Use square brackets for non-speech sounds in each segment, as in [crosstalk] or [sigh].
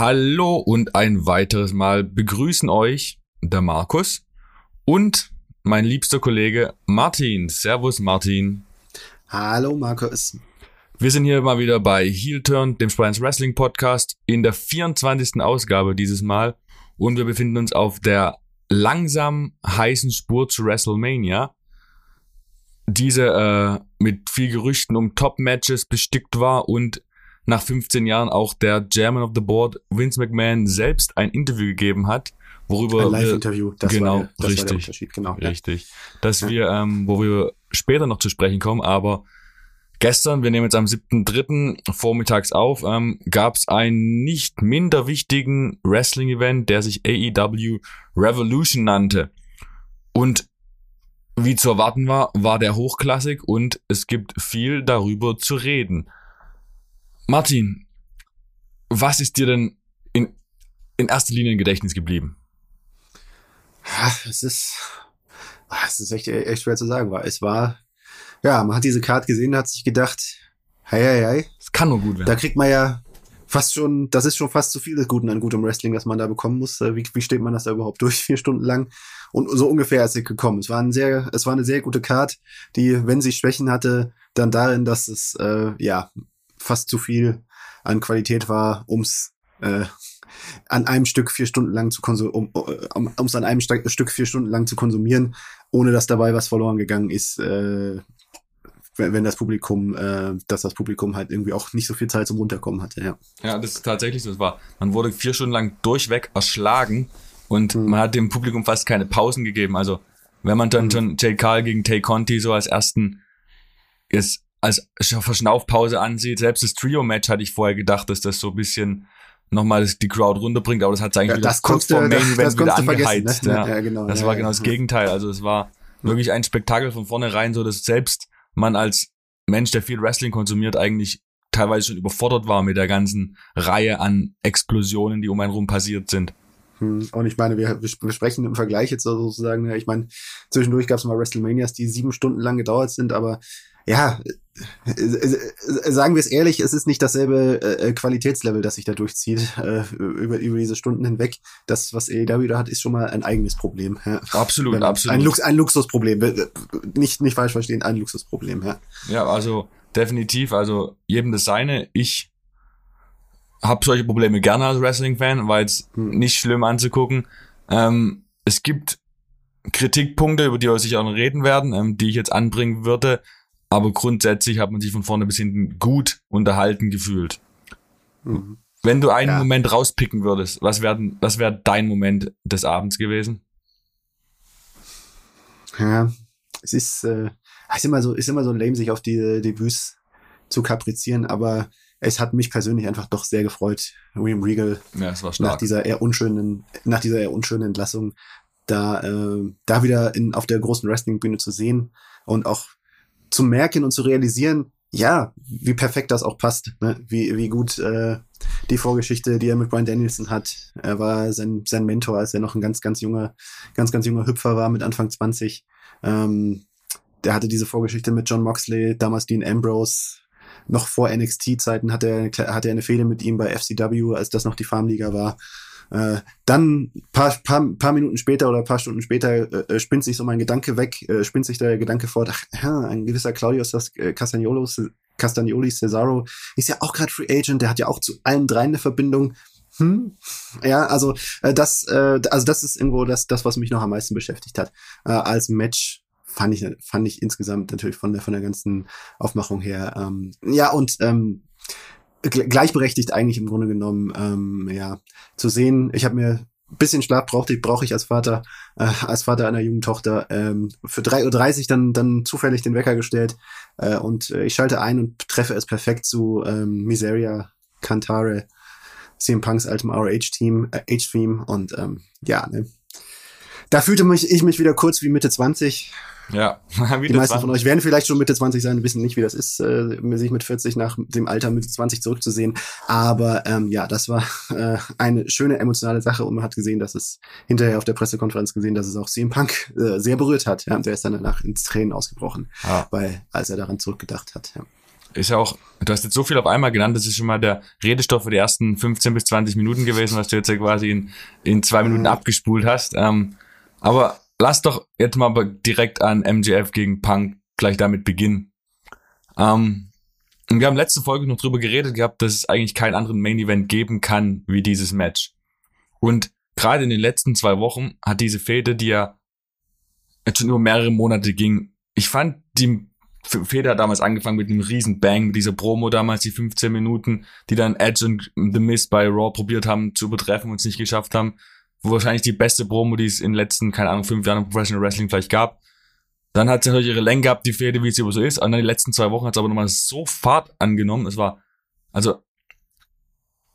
Hallo und ein weiteres Mal begrüßen euch der Markus und mein liebster Kollege Martin. Servus Martin. Hallo Markus. Wir sind hier mal wieder bei Heel Turn, dem Science Wrestling Podcast, in der 24. Ausgabe dieses Mal und wir befinden uns auf der langsam heißen Spur zu WrestleMania. Diese äh, mit viel Gerüchten um Top-Matches bestückt war und nach 15 Jahren auch der Chairman of the Board, Vince McMahon, selbst ein Interview gegeben hat, worüber ein Live-Interview, das genau, war, der, das richtig, war der Unterschied, genau. Richtig. Dass ja. wir, ähm, wo wir später noch zu sprechen kommen, aber gestern, wir nehmen jetzt am 7.3. vormittags auf, ähm, gab es einen nicht minder wichtigen Wrestling-Event, der sich AEW Revolution nannte. Und wie zu erwarten war, war der hochklassig und es gibt viel darüber zu reden. Martin, was ist dir denn in, in erster Linie im Gedächtnis geblieben? Es ist, es ist echt, echt schwer zu sagen, weil es war, ja, man hat diese Karte gesehen, hat sich gedacht, hei, hei, hei. Es kann nur gut werden. Da kriegt man ja fast schon, das ist schon fast zu viel des Guten an gutem Wrestling, das man da bekommen muss. Wie, wie steht man das da überhaupt durch, vier Stunden lang? Und so ungefähr ist sie gekommen. Es war ein sehr, es war eine sehr gute Card, die, wenn sie Schwächen hatte, dann darin, dass es, äh, ja, fast zu viel an Qualität war, ums äh, an einem Stück vier Stunden lang zu konsumieren, um um, an einem St Stück vier Stunden lang zu konsumieren, ohne dass dabei was verloren gegangen ist, äh, wenn, das Publikum, äh, dass das Publikum halt irgendwie auch nicht so viel Zeit zum Runterkommen hatte, ja. Ja, das ist tatsächlich so. Es war, man wurde vier Stunden lang durchweg erschlagen und mhm. man hat dem Publikum fast keine Pausen gegeben. Also wenn man dann mhm. schon Jay Carl gegen Tay Conti so als ersten jetzt als Verschnaufpause ansieht. Selbst das Trio-Match hatte ich vorher gedacht, dass das so ein bisschen nochmal die Crowd runterbringt, aber das hat eigentlich ja, das kurz vor Main Event wieder angeheizt. Ne? Ja. ja. genau. Das ja, war genau das Gegenteil. Also es war wirklich ein Spektakel von vornherein, so dass selbst man als Mensch, der viel Wrestling konsumiert, eigentlich teilweise schon überfordert war mit der ganzen Reihe an Explosionen, die um einen rum passiert sind. Hm, und ich meine, wir, wir sprechen im Vergleich jetzt sozusagen, ich meine, zwischendurch gab es mal WrestleManias, die sieben Stunden lang gedauert sind, aber ja, äh, äh, sagen wir es ehrlich, es ist nicht dasselbe äh, Qualitätslevel, das sich da durchzieht äh, über, über diese Stunden hinweg. Das, was AEW da hat, ist schon mal ein eigenes Problem. Ja. Absolut, man, absolut. Ein, Lux, ein Luxusproblem. Nicht, nicht falsch verstehen, ein Luxusproblem, ja. Ja, also definitiv, also jedem das seine. Ich habe solche Probleme gerne als Wrestling-Fan, weil es hm. nicht schlimm anzugucken. Ähm, es gibt Kritikpunkte, über die wir sicher auch noch reden werden, ähm, die ich jetzt anbringen würde aber grundsätzlich hat man sich von vorne bis hinten gut unterhalten gefühlt. Mhm. Wenn du einen ja. Moment rauspicken würdest, was wäre was wär dein Moment des Abends gewesen? Ja, es ist, äh, ist immer so, ist immer so lame, sich auf die Debüts zu kaprizieren, aber es hat mich persönlich einfach doch sehr gefreut, William Regal ja, nach dieser eher unschönen, nach dieser eher unschönen Entlassung da, äh, da wieder in, auf der großen Wrestling-Bühne zu sehen und auch zu merken und zu realisieren, ja, wie perfekt das auch passt, ne? wie, wie gut äh, die Vorgeschichte, die er mit Brian Danielson hat. Er war sein, sein Mentor, als er noch ein ganz, ganz junger, ganz, ganz junger Hüpfer war mit Anfang 20. Ähm, der hatte diese Vorgeschichte mit John Moxley, damals Dean Ambrose. Noch vor NXT-Zeiten hatte er, hatte er eine Fehde mit ihm bei FCW, als das noch die Farmliga war. Äh, dann paar, paar, paar Minuten später oder paar Stunden später äh, äh, spinnt sich so mein Gedanke weg, äh, spinnt sich der Gedanke fort, ach, ja, ein gewisser Claudius das, äh, Castagnolos, Castagnoli Cesaro ist ja auch gerade Free Agent, der hat ja auch zu allen dreien eine Verbindung. Hm? Ja, also äh, das, äh, also das ist irgendwo das, das, was mich noch am meisten beschäftigt hat. Äh, als Match fand ich, fand ich insgesamt natürlich von der von der ganzen Aufmachung her. Ähm, ja und ähm, gleichberechtigt eigentlich im Grunde genommen, ähm, ja, zu sehen. Ich habe mir bisschen Schlaf brauchte ich, brauche ich als Vater, äh, als Vater einer jungen Tochter, ähm, für 3.30 Uhr dann, dann zufällig den Wecker gestellt äh, und äh, ich schalte ein und treffe es perfekt zu ähm, Miseria, Cantare, CM Punks altem ROH-Team, äh, H-Theme und ähm, ja, ne. Da fühlte mich ich mich wieder kurz wie Mitte 20, ja, [laughs] die meisten 20. von euch werden vielleicht schon Mitte 20 sein, wissen nicht, wie das ist, äh, sich mit 40 nach dem Alter Mitte 20 zurückzusehen. Aber ähm, ja, das war [laughs] äh, eine schöne emotionale Sache und man hat gesehen, dass es hinterher auf der Pressekonferenz gesehen, dass es auch CM Punk äh, sehr berührt hat. Ja, und der ist dann danach ins Tränen ausgebrochen, ah. weil als er daran zurückgedacht hat. Ja. ist ja auch, du hast jetzt so viel auf einmal genannt, das ist schon mal der Redestoff für die ersten 15 bis 20 Minuten gewesen, was du jetzt ja quasi in, in zwei Minuten mhm. abgespult hast. Ähm, aber lass doch jetzt mal direkt an MJF gegen Punk gleich damit beginnen. Ähm, wir haben letzte Folge noch drüber geredet gehabt, dass es eigentlich keinen anderen Main Event geben kann wie dieses Match. Und gerade in den letzten zwei Wochen hat diese Fehde, die ja jetzt schon über mehrere Monate ging, ich fand die Feder damals angefangen mit einem riesen Bang, mit dieser Promo damals, die 15 Minuten, die dann Edge und The Miz bei Raw probiert haben zu übertreffen und es nicht geschafft haben. Wahrscheinlich die beste Promo, die es in den letzten, keine Ahnung, fünf Jahren im Professional Wrestling vielleicht gab. Dann hat sie natürlich ihre Länge gehabt, die Fehde, wie es immer so ist. Und dann die letzten zwei Wochen hat es aber nochmal so Fahrt angenommen. Es war, also,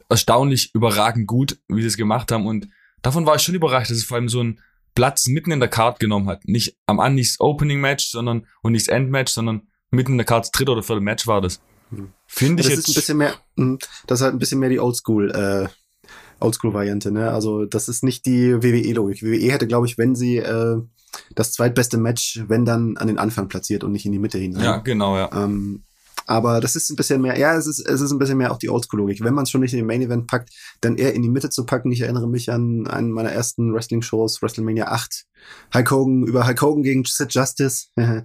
erstaunlich überragend gut, wie sie es gemacht haben. Und davon war ich schon überrascht, dass es vor allem so ein Platz mitten in der Card genommen hat. Nicht am An nicht Opening Match, sondern und nicht das End Match, sondern mitten in der Card das dritte oder vierte Match war das. Hm. Finde ich das jetzt. ist ein bisschen mehr, hm, das ist halt ein bisschen mehr die Oldschool, äh, Oldschool-Variante, ne? Also das ist nicht die WWE-Logik. WWE hätte, glaube ich, wenn sie äh, das zweitbeste Match, wenn dann an den Anfang platziert und nicht in die Mitte hinein. Ja, genau, ja. Ähm, aber das ist ein bisschen mehr, ja, es ist, es ist ein bisschen mehr auch die Oldschool-Logik. Wenn man es schon nicht in den Main Event packt, dann eher in die Mitte zu packen. Ich erinnere mich an einen meiner ersten Wrestling-Shows, WrestleMania 8. Hulk Hogan, über Hulk Hogan gegen Sid Justice. [laughs]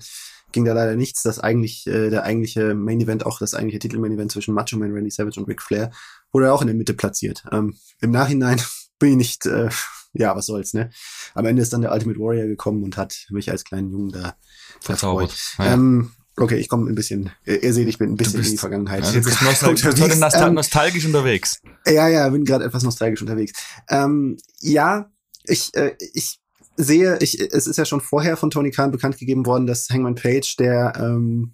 ging da leider nichts. Das eigentlich, äh, der eigentliche Main Event, auch das eigentliche Titel-Main Event zwischen Macho Man, Randy Savage und Ric Flair, wurde auch in der Mitte platziert. Ähm, Im Nachhinein [laughs] bin ich nicht, äh, ja, was soll's, ne? Am Ende ist dann der Ultimate Warrior gekommen und hat mich als kleinen Jungen da verzaubert. Ja. Ähm, Okay, ich komme ein bisschen, ihr seht, ich bin ein bisschen bist, in die Vergangenheit. Ja, du bist nostal unterwegs. Nostal ähm, nostalgisch unterwegs. Ja, ja, bin gerade etwas nostalgisch unterwegs. Ähm, ja, ich, äh, ich sehe, ich, es ist ja schon vorher von Tony Khan bekannt gegeben worden, dass Hangman Page, der ähm,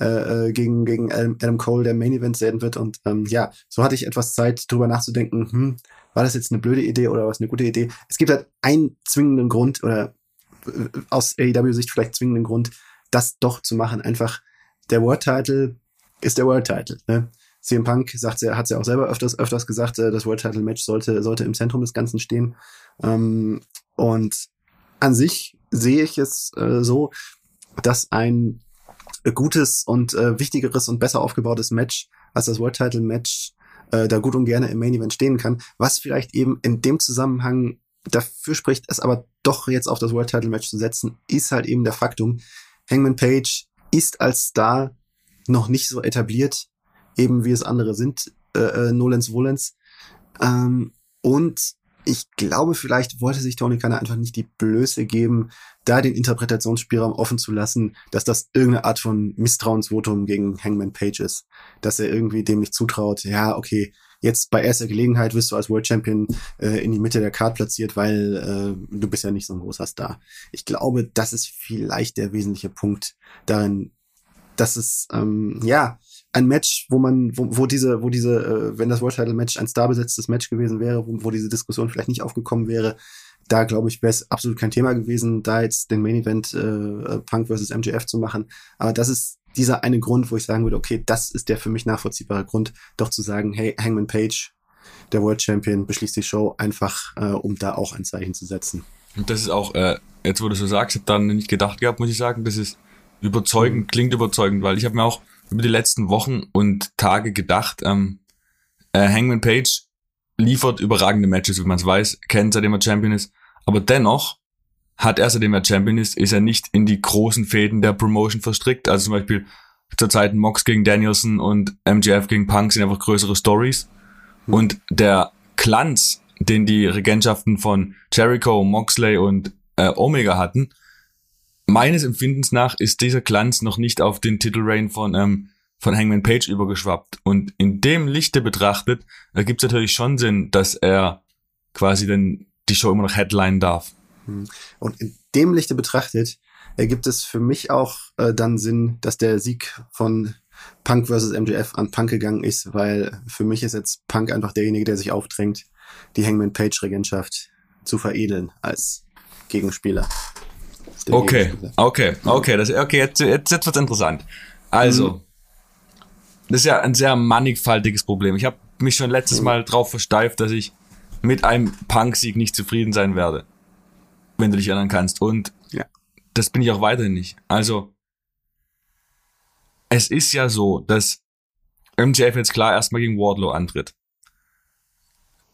äh, äh gegen, gegen Adam Cole der Main Event werden wird. Und ähm, ja, so hatte ich etwas Zeit, drüber nachzudenken, hm, war das jetzt eine blöde Idee oder was eine gute Idee? Es gibt halt einen zwingenden Grund oder äh, aus AEW-Sicht vielleicht zwingenden Grund, das doch zu machen. Einfach der World Title ist der World Title. Ne? CM Punk sagt, hat ja auch selber öfters, öfters gesagt, äh, das World Title Match sollte, sollte im Zentrum des Ganzen stehen. Ähm, und an sich sehe ich es äh, so, dass ein gutes und äh, wichtigeres und besser aufgebautes Match als das World Title Match äh, da gut und gerne im Main Event stehen kann, was vielleicht eben in dem Zusammenhang dafür spricht, es aber doch jetzt auf das World Title Match zu setzen, ist halt eben der Faktum, Hangman Page ist als Star noch nicht so etabliert, eben wie es andere sind, äh, äh, Nolens Wollens. Ähm, und ich glaube, vielleicht wollte sich Tony Khan einfach nicht die Blöße geben, da den Interpretationsspielraum offen zu lassen, dass das irgendeine Art von Misstrauensvotum gegen Hangman Page ist. Dass er irgendwie dem nicht zutraut, ja, okay, jetzt bei erster Gelegenheit wirst du als World Champion äh, in die Mitte der Card platziert, weil äh, du bist ja nicht so ein großer Star. Ich glaube, das ist vielleicht der wesentliche Punkt darin, dass es, ähm, ja, ein Match, wo man, wo, wo diese, wo diese, äh, wenn das World Title Match ein starbesetztes Match gewesen wäre, wo, wo diese Diskussion vielleicht nicht aufgekommen wäre, da glaube ich, wäre es absolut kein Thema gewesen, da jetzt den Main Event äh, Punk versus MJF zu machen. Aber das ist dieser eine Grund, wo ich sagen würde, okay, das ist der für mich nachvollziehbare Grund, doch zu sagen, hey, Hangman Page, der World Champion, beschließt die Show einfach, äh, um da auch ein Zeichen zu setzen. Und das ist auch, äh, jetzt wo du so sagst, ich habe dann nicht gedacht gehabt, muss ich sagen, das ist überzeugend, mhm. klingt überzeugend, weil ich habe mir auch über die letzten Wochen und Tage gedacht, ähm, äh, Hangman Page liefert überragende Matches, wie man es weiß, kennt, seitdem er Champion ist, aber dennoch hat er, seitdem er Champion ist, ist er nicht in die großen Fäden der Promotion verstrickt. Also zum Beispiel zur Zeit Mox gegen Danielson und MJF gegen Punk sind einfach größere Stories. Mhm. Und der Glanz, den die Regentschaften von Jericho, Moxley und äh, Omega hatten, meines Empfindens nach ist dieser Glanz noch nicht auf den Titelreign von, ähm, von Hangman Page übergeschwappt. Und in dem Lichte betrachtet, ergibt es natürlich schon Sinn, dass er quasi dann die Show immer noch headline darf. Hm. Und in dem Lichte betrachtet ergibt es für mich auch äh, dann Sinn, dass der Sieg von Punk versus MJF an Punk gegangen ist, weil für mich ist jetzt Punk einfach derjenige, der sich aufdrängt, die Hangman Page Regentschaft zu veredeln als Gegenspieler. Okay, okay, okay, das, okay, jetzt, jetzt, jetzt wird's interessant. Also, mhm. das ist ja ein sehr mannigfaltiges Problem. Ich habe mich schon letztes mhm. Mal drauf versteift, dass ich mit einem Punk-Sieg nicht zufrieden sein werde wenn du dich erinnern kannst. Und ja. das bin ich auch weiterhin nicht. Also, es ist ja so, dass MJF jetzt klar erstmal gegen Wardlow antritt.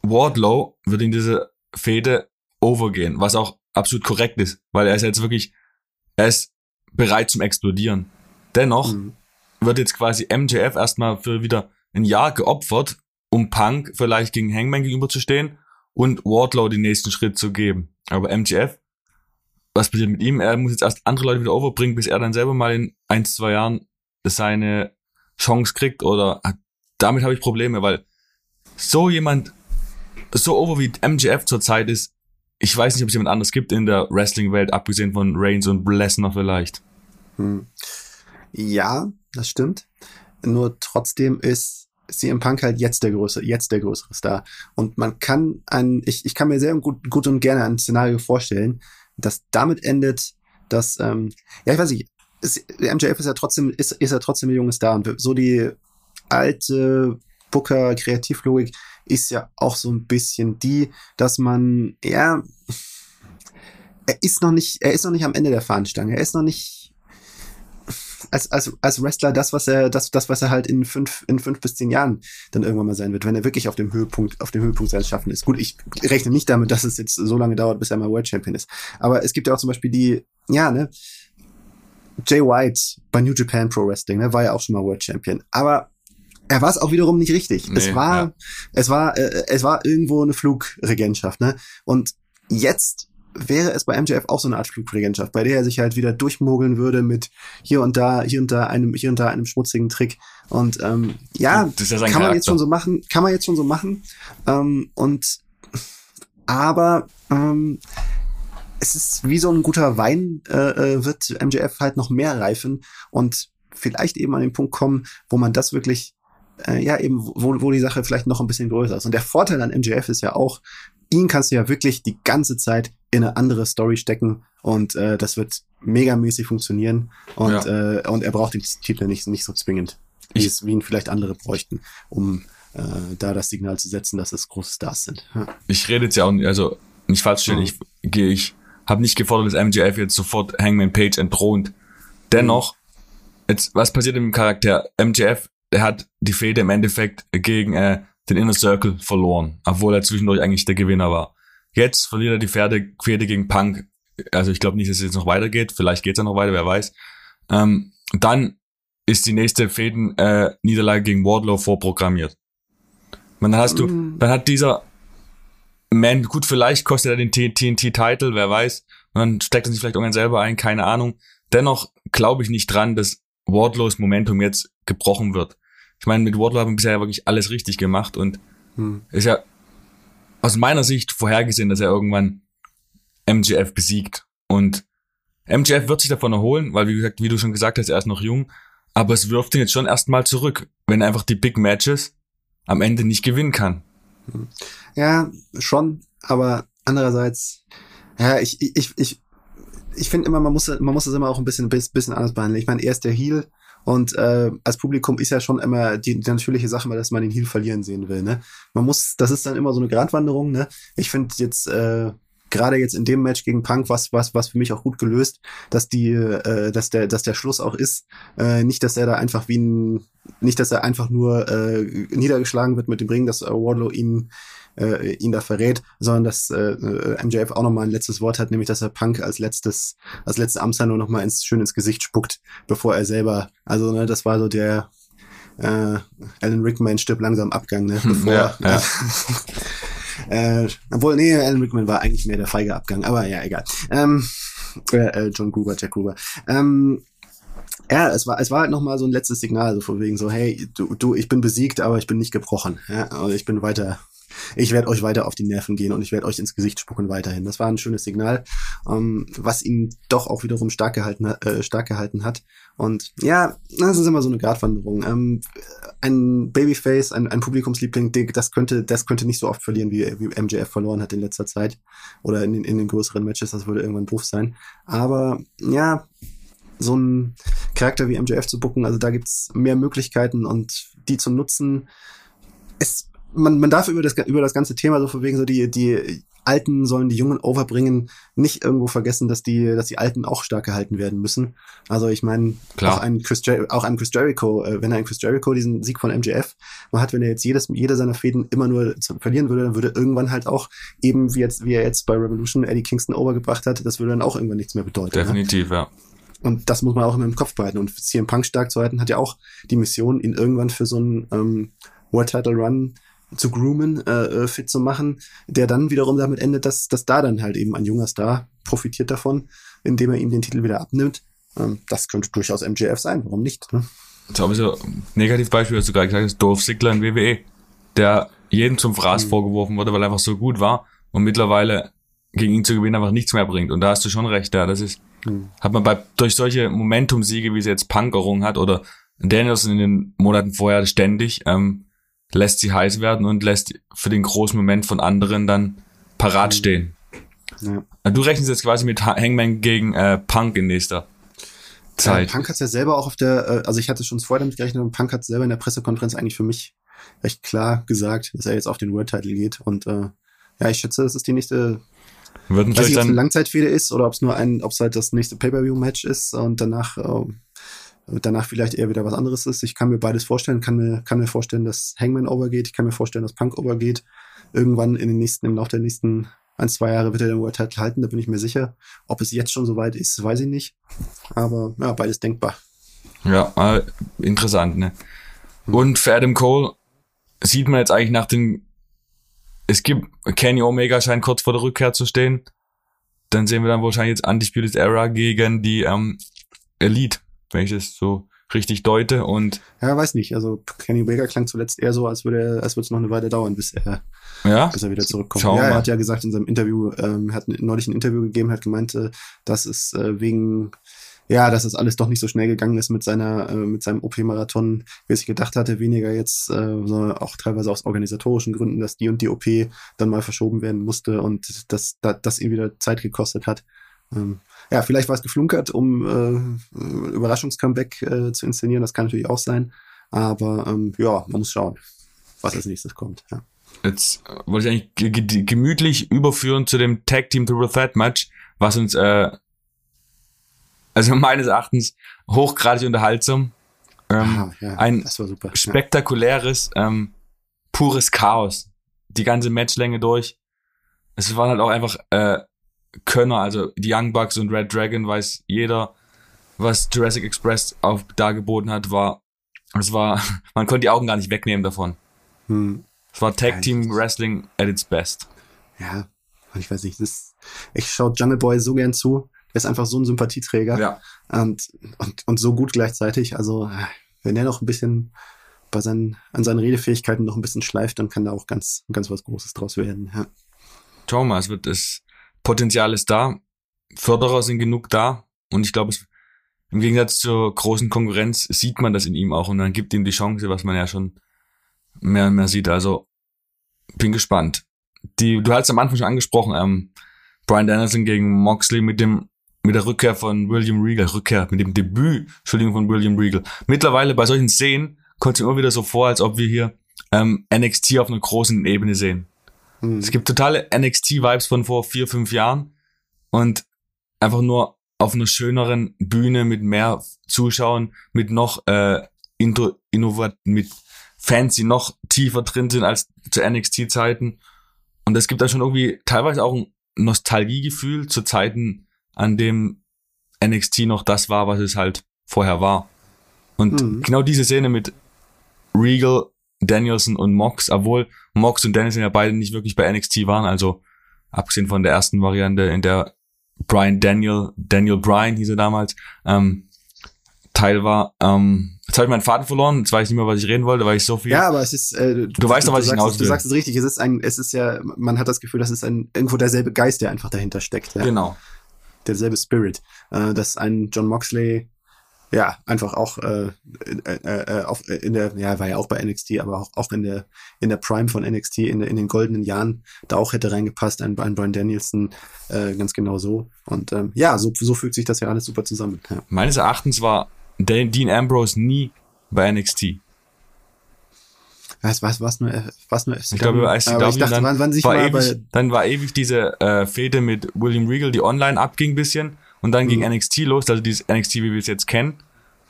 Wardlow wird in diese Fehde overgehen, was auch absolut korrekt ist, weil er ist jetzt wirklich, er ist bereit zum Explodieren. Dennoch mhm. wird jetzt quasi MJF erstmal für wieder ein Jahr geopfert, um Punk vielleicht gegen Hangman gegenüberzustehen und Wardlow den nächsten Schritt zu geben. Aber MJF, was passiert mit ihm? Er muss jetzt erst andere Leute wieder overbringen, bis er dann selber mal in ein, zwei Jahren seine Chance kriegt oder damit habe ich Probleme, weil so jemand so over wie MJF zurzeit ist, ich weiß nicht, ob es jemand anderes gibt in der Wrestling-Welt, abgesehen von Reigns und Lesnar vielleicht. Hm. Ja, das stimmt. Nur trotzdem ist CM Punk halt jetzt der größere, jetzt der größere Star. Und man kann ein, ich, ich kann mir sehr gut, gut und gerne ein Szenario vorstellen, das damit endet, dass, ähm, ja, ich weiß nicht, MJF ist ja trotzdem, ist, ist ja trotzdem ein junges Star. Und so die alte Booker Kreativlogik ist ja auch so ein bisschen die, dass man, ja, er ist noch nicht, er ist noch nicht am Ende der Fahnenstange. Er ist noch nicht als, als, als Wrestler das, was er, das, das, was er halt in fünf, in fünf bis zehn Jahren dann irgendwann mal sein wird, wenn er wirklich auf dem Höhepunkt, auf dem Höhepunkt seines Schaffen ist. Gut, ich rechne nicht damit, dass es jetzt so lange dauert, bis er mal World Champion ist. Aber es gibt ja auch zum Beispiel die, ja, ne, Jay White bei New Japan Pro Wrestling, ne, war ja auch schon mal World Champion. Aber er war es auch wiederum nicht richtig. Nee, es war, ja. es war, äh, es war irgendwo eine Flugregentschaft, ne? Und jetzt wäre es bei MJF auch so eine Art Flugregentschaft, bei der er sich halt wieder durchmogeln würde mit hier und da, hier und da einem, hier und da einem schmutzigen Trick. Und ähm, ja, ja kann Charakter. man jetzt schon so machen, kann man jetzt schon so machen. Ähm, und aber ähm, es ist wie so ein guter Wein, äh, äh wird MJF halt noch mehr reifen und vielleicht eben an den Punkt kommen, wo man das wirklich äh, ja eben, wo, wo die Sache vielleicht noch ein bisschen größer ist. Und der Vorteil an MJF ist ja auch, ihn kannst du ja wirklich die ganze Zeit in eine andere Story stecken und äh, das wird megamäßig funktionieren und, ja. äh, und er braucht den Titel nicht, nicht so zwingend, wie, es, wie ihn vielleicht andere bräuchten, um äh, da das Signal zu setzen, dass es große Stars sind. Ja. Ich rede jetzt ja auch, also nicht falsch stellen, mhm. ich, ich habe nicht gefordert, dass MJF jetzt sofort Hangman Page entthront. Dennoch, mhm. jetzt, was passiert mit dem Charakter? MJF er hat die Fehde im Endeffekt gegen äh, den Inner Circle verloren, obwohl er zwischendurch eigentlich der Gewinner war. Jetzt verliert er die Pferde, Pferde gegen Punk. Also ich glaube nicht, dass es jetzt noch weitergeht. Vielleicht geht es ja noch weiter, wer weiß. Ähm, dann ist die nächste Fäden äh, Niederlage gegen Wardlow vorprogrammiert. Und dann hast du, mm. dann hat dieser Man, gut, vielleicht kostet er den TNT-Title, wer weiß. Und dann steckt er sich vielleicht irgendwann selber ein, keine Ahnung. Dennoch glaube ich nicht dran, dass Wardlows Momentum jetzt gebrochen wird. Ich meine, mit Wardlow haben wir bisher ja wirklich alles richtig gemacht und hm. ist ja aus meiner Sicht vorhergesehen, dass er irgendwann MJF besiegt. Und MJF wird sich davon erholen, weil wie gesagt, wie du schon gesagt hast, er ist noch jung, aber es wirft ihn jetzt schon erstmal zurück, wenn er einfach die Big Matches am Ende nicht gewinnen kann. Ja, schon, aber andererseits, ja, ich, ich, ich, ich finde immer, man muss, man muss das immer auch ein bisschen, bisschen anders behandeln. Ich meine, er ist der Heel und äh, als Publikum ist ja schon immer die, die natürliche Sache, dass man den Heel verlieren sehen will. Ne? Man muss, das ist dann immer so eine Gratwanderung. Ne? Ich finde jetzt äh, gerade jetzt in dem Match gegen Punk was was was für mich auch gut gelöst, dass die äh, dass der dass der Schluss auch ist, äh, nicht dass er da einfach wie ein nicht dass er einfach nur äh, niedergeschlagen wird mit dem Ring, dass äh, Wardlow ihn äh, ihn da verrät, sondern dass äh, äh MJF auch nochmal ein letztes Wort hat, nämlich dass er Punk als letztes, als letzte Amtshandlung nochmal ins, schön ins Gesicht spuckt, bevor er selber, also ne, das war so der äh, Alan Rickman stirbt langsam Abgang, ne? [laughs] Bevor, ja, ja. [laughs] äh, obwohl, nee, Alan Rickman war eigentlich mehr der feige Abgang, aber ja, egal. Ähm, äh, äh John Gruber, Jack Gruber. Ähm, ja, es war, es war halt nochmal so ein letztes Signal, so von wegen so, hey, du, du, ich bin besiegt, aber ich bin nicht gebrochen. Ja, und ich bin weiter, ich werde euch weiter auf die Nerven gehen und ich werde euch ins Gesicht spucken weiterhin. Das war ein schönes Signal, ähm, was ihn doch auch wiederum stark gehalten, äh, stark gehalten hat. Und ja, das ist immer so eine Gratwanderung. Ähm, ein Babyface, ein, ein Publikumsliebling, das könnte, das könnte nicht so oft verlieren, wie, wie MJF verloren hat in letzter Zeit. Oder in, in den größeren Matches, das würde irgendwann Beruf sein. Aber ja, so ein Charakter wie MJF zu bucken, also da gibt's mehr Möglichkeiten und die zu nutzen. Es man, man darf über das, über das ganze Thema so verwegen, so die, die Alten sollen die Jungen overbringen, nicht irgendwo vergessen, dass die, dass die Alten auch stark gehalten werden müssen. Also ich meine, auch ein Chris, Jer auch ein Chris Jericho, äh, wenn er ein Chris Jericho diesen Sieg von MJF man hat, wenn er jetzt jedes, jede seiner Fäden immer nur verlieren würde, dann würde irgendwann halt auch eben, wie jetzt, wie er jetzt bei Revolution Eddie Kingston overgebracht hat, das würde dann auch irgendwann nichts mehr bedeuten. Ne? Definitiv, ne? ja. Und das muss man auch immer im Kopf behalten. Und CM Punk stark zu halten, hat ja auch die Mission, ihn irgendwann für so einen ähm, World Title Run zu groomen, äh, äh, fit zu machen, der dann wiederum damit endet, dass, dass da dann halt eben ein junger Star profitiert davon, indem er ihm den Titel wieder abnimmt. Ähm, das könnte durchaus MJF sein, warum nicht? Ne? Das habe ich so Negativbeispiel, was du gerade gesagt hast, Dolph Ziggler in WWE, der jedem zum Fraß mhm. vorgeworfen wurde, weil er einfach so gut war und mittlerweile gegen ihn zu gewinnen einfach nichts mehr bringt. Und da hast du schon recht, ja, das ist, mhm. hat man bei, durch solche Momentum-Siege, wie sie jetzt Punk errungen hat oder Danielson in den Monaten vorher ständig, ähm, lässt sie heiß werden und lässt für den großen Moment von anderen dann parat mhm. stehen. Ja. Du rechnest jetzt quasi mit Hangman gegen äh, Punk in nächster Zeit. Ja, Punk hat ja selber auch auf der, äh, also ich hatte schon vorher damit gerechnet, und Punk hat selber in der Pressekonferenz eigentlich für mich recht klar gesagt, dass er jetzt auf den World Title geht. Und äh, ja, ich schätze, das ist die nächste Würden weiß nicht, ob es eine Langzeitfehde ist oder ob es nur ein, ob es halt das nächste Pay-Per-View-Match ist und danach äh, danach vielleicht eher wieder was anderes ist. Ich kann mir beides vorstellen, kann mir, kann mir vorstellen, dass Hangman overgeht, ich kann mir vorstellen, dass Punk overgeht. Irgendwann in den nächsten, im Laufe der nächsten ein, zwei Jahre wird er den World Title halten, da bin ich mir sicher. Ob es jetzt schon soweit ist, weiß ich nicht. Aber ja, beides denkbar. Ja, äh, interessant, ne? Und für Adam Cole sieht man jetzt eigentlich nach den, es gibt, Kenny Omega scheint kurz vor der Rückkehr zu stehen. Dann sehen wir dann wahrscheinlich jetzt Undisputed Era gegen die ähm, Elite wenn ich das so richtig deute und ja weiß nicht. Also Kenny Omega klang zuletzt eher so als würde er als würde es noch eine Weile dauern bis er ja? bis er wieder zurückkommt. Schau ja er hat ja gesagt in seinem Interview ähm, hat neulich ein Interview gegeben hat gemeint äh, dass es äh, wegen ja, dass das alles doch nicht so schnell gegangen ist mit seiner, äh, mit seinem OP-Marathon, wie er sich gedacht hatte, weniger jetzt, äh, sondern auch teilweise aus organisatorischen Gründen, dass die und die OP dann mal verschoben werden musste und dass das, das ihn wieder Zeit gekostet hat. Ähm, ja, vielleicht war es geflunkert, um äh, Überraschungscomeback äh, zu inszenieren. Das kann natürlich auch sein. Aber ähm, ja, man muss schauen, was als nächstes kommt. Ja. Jetzt äh, wollte ich eigentlich gemütlich überführen zu dem Tag Team Triple Threat Match, was uns, äh, also meines Erachtens, hochgradig unterhaltsam. Ähm, Aha, ja, ein spektakuläres, ähm, pures Chaos. Die ganze Matchlänge durch. Es waren halt auch einfach äh, Könner, also die Young Bucks und Red Dragon weiß jeder, was Jurassic Express auf dargeboten hat, war, es war, [laughs] man konnte die Augen gar nicht wegnehmen davon. Hm. Es war Tag Team Wrestling at its best. Ja, ich weiß nicht, das, ich schaue Jungle Boy so gern zu. Der ist einfach so ein Sympathieträger. Ja. Und, und, und so gut gleichzeitig. Also, wenn der noch ein bisschen bei seinen, an seinen Redefähigkeiten noch ein bisschen schleift, dann kann da auch ganz, ganz was Großes draus werden. Ja. Thomas wird es Potenzial ist da, Förderer sind genug da und ich glaube, im Gegensatz zur großen Konkurrenz sieht man das in ihm auch und dann gibt ihm die Chance, was man ja schon mehr und mehr sieht. Also bin gespannt. Die, du hast am Anfang schon angesprochen, ähm, Brian Danielson gegen Moxley mit dem mit der Rückkehr von William Regal, Rückkehr mit dem Debüt, Entschuldigung, von William Regal. Mittlerweile bei solchen Szenen kommt es immer wieder so vor, als ob wir hier ähm, NXT auf einer großen Ebene sehen. Mhm. Es gibt totale NXT-Vibes von vor vier, fünf Jahren und einfach nur auf einer schöneren Bühne mit mehr Zuschauern, mit noch äh, innovat, mit Fans, die noch tiefer drin sind als zu NXT-Zeiten. Und es gibt dann schon irgendwie teilweise auch ein Nostalgiegefühl zu Zeiten, an dem NXT noch das war, was es halt vorher war. Und mhm. genau diese Szene mit Regal Danielson und Mox, obwohl Mox und Danielson ja beide nicht wirklich bei NXT waren, also abgesehen von der ersten Variante, in der Brian Daniel, Daniel Bryan hieß er damals, ähm, Teil war. Ähm, jetzt habe ich meinen Faden verloren, jetzt weiß ich nicht mehr, was ich reden wollte, weil ich so viel. Ja, aber es ist. Äh, du, du weißt doch, was ich hinaus will. Du sagst es richtig. Es ist ein, es ist ja, man hat das Gefühl, das ist ein irgendwo derselbe Geist, der einfach dahinter steckt. Ja? Genau. Derselbe Spirit, äh, dass ein John Moxley ja, einfach auch äh, äh, äh, auf, in der, ja, war ja auch bei NXT, aber auch, auch in der in der Prime von NXT, in, in den goldenen Jahren, da auch hätte reingepasst, ein, ein Brian Danielson, äh, ganz genau so. Und ähm, ja, so, so fügt sich das ja alles super zusammen. Ja. Meines Erachtens war Dean Ambrose nie bei NXT. Was, was, was nur, was nur Ich glaube, über ICW, ich dachte, dann, wann, wann sich war ewig, bei, dann war ewig diese äh, Fehde mit William Regal, die online abging bisschen und dann ging Mhm. NXT los, also dieses NXT, wie wir es jetzt kennen.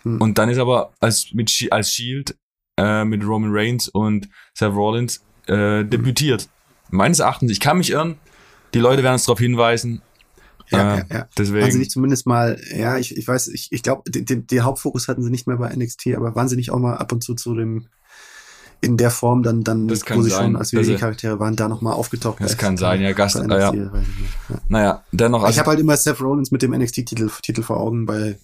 Mhm. Und dann ist aber als, mit, als Shield äh, mit Roman Reigns und Seth Rollins äh, Mhm. debütiert. Meines Erachtens, ich kann mich irren, die Leute werden uns darauf hinweisen. ja, äh, ja, ja. Haben sie Deswegen, nicht zumindest mal, ja, ich, ich weiß, ich, ich glaube, den, den, den Hauptfokus hatten sie nicht mehr bei NXT, aber waren sie nicht auch mal ab und zu zu dem, in der Form dann, dann Das kann wo sie sein, schon als WWE-Charaktere waren, da nochmal aufgetaucht? Das kann sein, ja, Gast- bei äh, ja. NXT, ich ja. naja, dennoch, ich also, habe halt immer Seth Rollins mit dem NXT-Titel Titel vor Augen, bei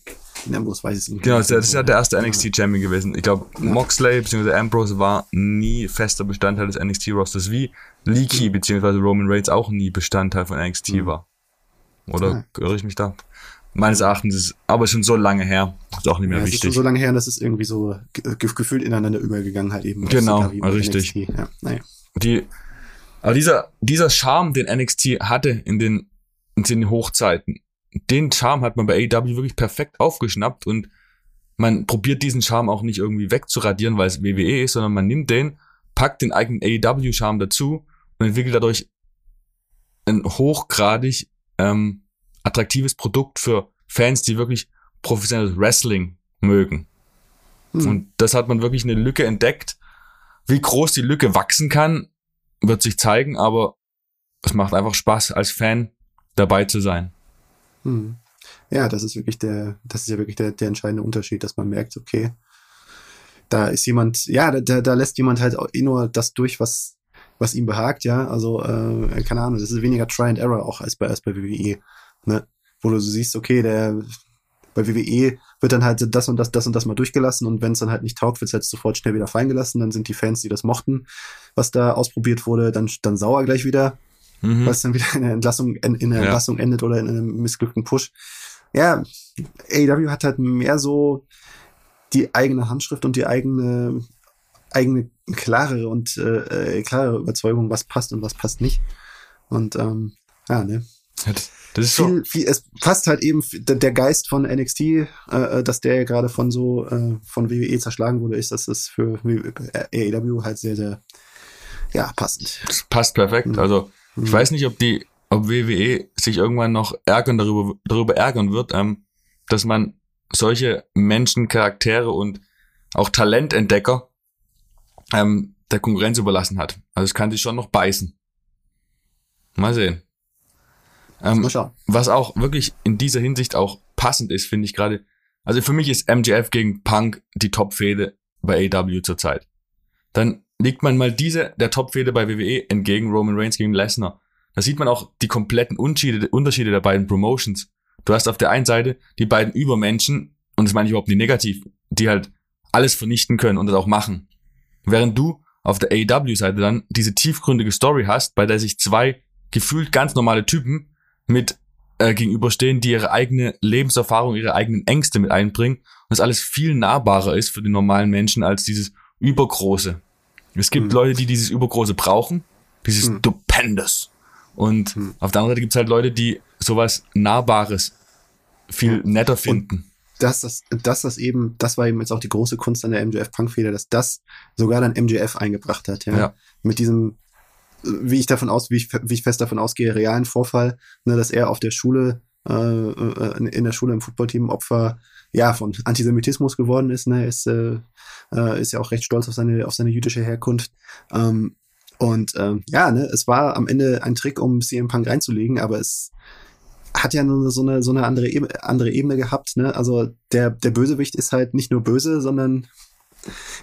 in Ambrose weiß ich es nicht. Genau, das ist ja- ja der erste NXT-Champion gewesen. Ich glaube, Moxley bzw. Ambrose war nie fester Bestandteil des NXT-Rosters, wie Leaky bzw. Roman Reigns auch nie Bestandteil von NXT Mhm. war. Oder irre ich mich da? Meines Erachtens ist es aber schon so lange her, ist auch nicht mehr Ja, es ist schon wichtig. so lange her, und das ist irgendwie so ge ge gefühlt ineinander übergegangen halt eben. Genau, und richtig. Ja, naja. Die, aber dieser, dieser Charme, den NXT hatte in den, in den Hochzeiten, den Charme hat man bei AEW wirklich perfekt aufgeschnappt und man probiert diesen Charme auch nicht irgendwie wegzuradieren, weil es WWE ist, sondern man nimmt den, packt den eigenen AEW-Charme dazu und entwickelt dadurch ein hochgradig ähm, attraktives Produkt für Fans, die wirklich professionelles Wrestling mögen. Hm. Und das hat man wirklich eine Lücke entdeckt. Wie groß die Lücke wachsen kann, wird sich zeigen, aber es macht einfach Spaß, als Fan dabei zu sein. Hm. Ja, das ist wirklich der, das ist ja wirklich der, der entscheidende Unterschied, dass man merkt, okay, da ist jemand, ja, da, da, lässt jemand halt eh nur das durch, was, was ihm behagt, ja. Also, äh, keine Ahnung, das ist weniger Try and Error auch als bei, als bei WWE, ne? Wo du so siehst, okay, der, bei WWE wird dann halt das und das, das und das mal durchgelassen und wenn es dann halt nicht taugt, wird es halt sofort schnell wieder fallen gelassen. Dann sind die Fans, die das mochten, was da ausprobiert wurde, dann, dann sauer gleich wieder Mhm. was dann wieder in der Entlassung, in, in der Ja. Entlassung endet oder in einem missglückten Push. Ja, AEW hat halt mehr so die eigene Handschrift und die eigene, eigene klarere und äh, äh, klarere Überzeugung, was passt und was passt nicht. Und ähm, ja, ne. Das ist. Viel, viel, es passt halt eben der Geist von NXT, äh, äh, dass der ja gerade von so äh, von WWE zerschlagen wurde, ist, dass das für AEW halt sehr, sehr ja, passend. Das passt perfekt. Mhm. Also ich Mhm. weiß nicht, ob die, ob WWE sich irgendwann noch ärgern darüber, darüber ärgern wird, ähm, dass man solche Menschen, Charaktere und auch Talententdecker ähm, der Konkurrenz überlassen hat. Also es kann sich schon noch beißen. Mal sehen. Ähm, was auch wirklich in dieser Hinsicht auch passend ist, finde ich gerade. Also für mich ist MJF gegen Punk die Top-Fehde bei AEW zurzeit. Dann legt man mal diese der Top-Fehde bei WWE entgegen Roman Reigns gegen Lesnar. Da sieht man auch die kompletten Unterschiede, Unterschiede der beiden Promotions. Du hast auf der einen Seite die beiden Übermenschen, und das meine ich überhaupt nicht negativ, die halt alles vernichten können und das auch machen. Während du auf der AEW-Seite dann diese tiefgründige Story hast, bei der sich zwei gefühlt ganz normale Typen mit äh, gegenüberstehen, die ihre eigene Lebenserfahrung, ihre eigenen Ängste mit einbringen und das alles viel nahbarer ist für den normalen Menschen als dieses Übergroße. Es gibt Hm. Leute, die dieses Übergroße brauchen, dieses Hm. Stupendous. Und Hm. auf der anderen Seite gibt es halt Leute, die sowas Nahbares viel Ja. netter finden. dass das, dass das eben, das war eben jetzt auch die große Kunst an der MJF-Punk-Feder, dass das sogar dann MJF eingebracht hat, ja. Ja. Mit diesem, wie ich davon aus, wie ich, wie ich fest davon ausgehe, realen Vorfall, ne, dass er auf der Schule, äh, äh, in- der Schule im Footballteam Opfer, ja, von Antisemitismus geworden ist, ne, ist, äh, äh, ist ja auch recht stolz auf seine, auf seine jüdische Herkunft. Ähm, und ähm, ja, ne, es war am Ende ein Trick, um CM Punk reinzulegen, aber es hat ja nur so eine so eine andere Ebene, andere Ebene gehabt. Ne? Also der der Bösewicht ist halt nicht nur böse, sondern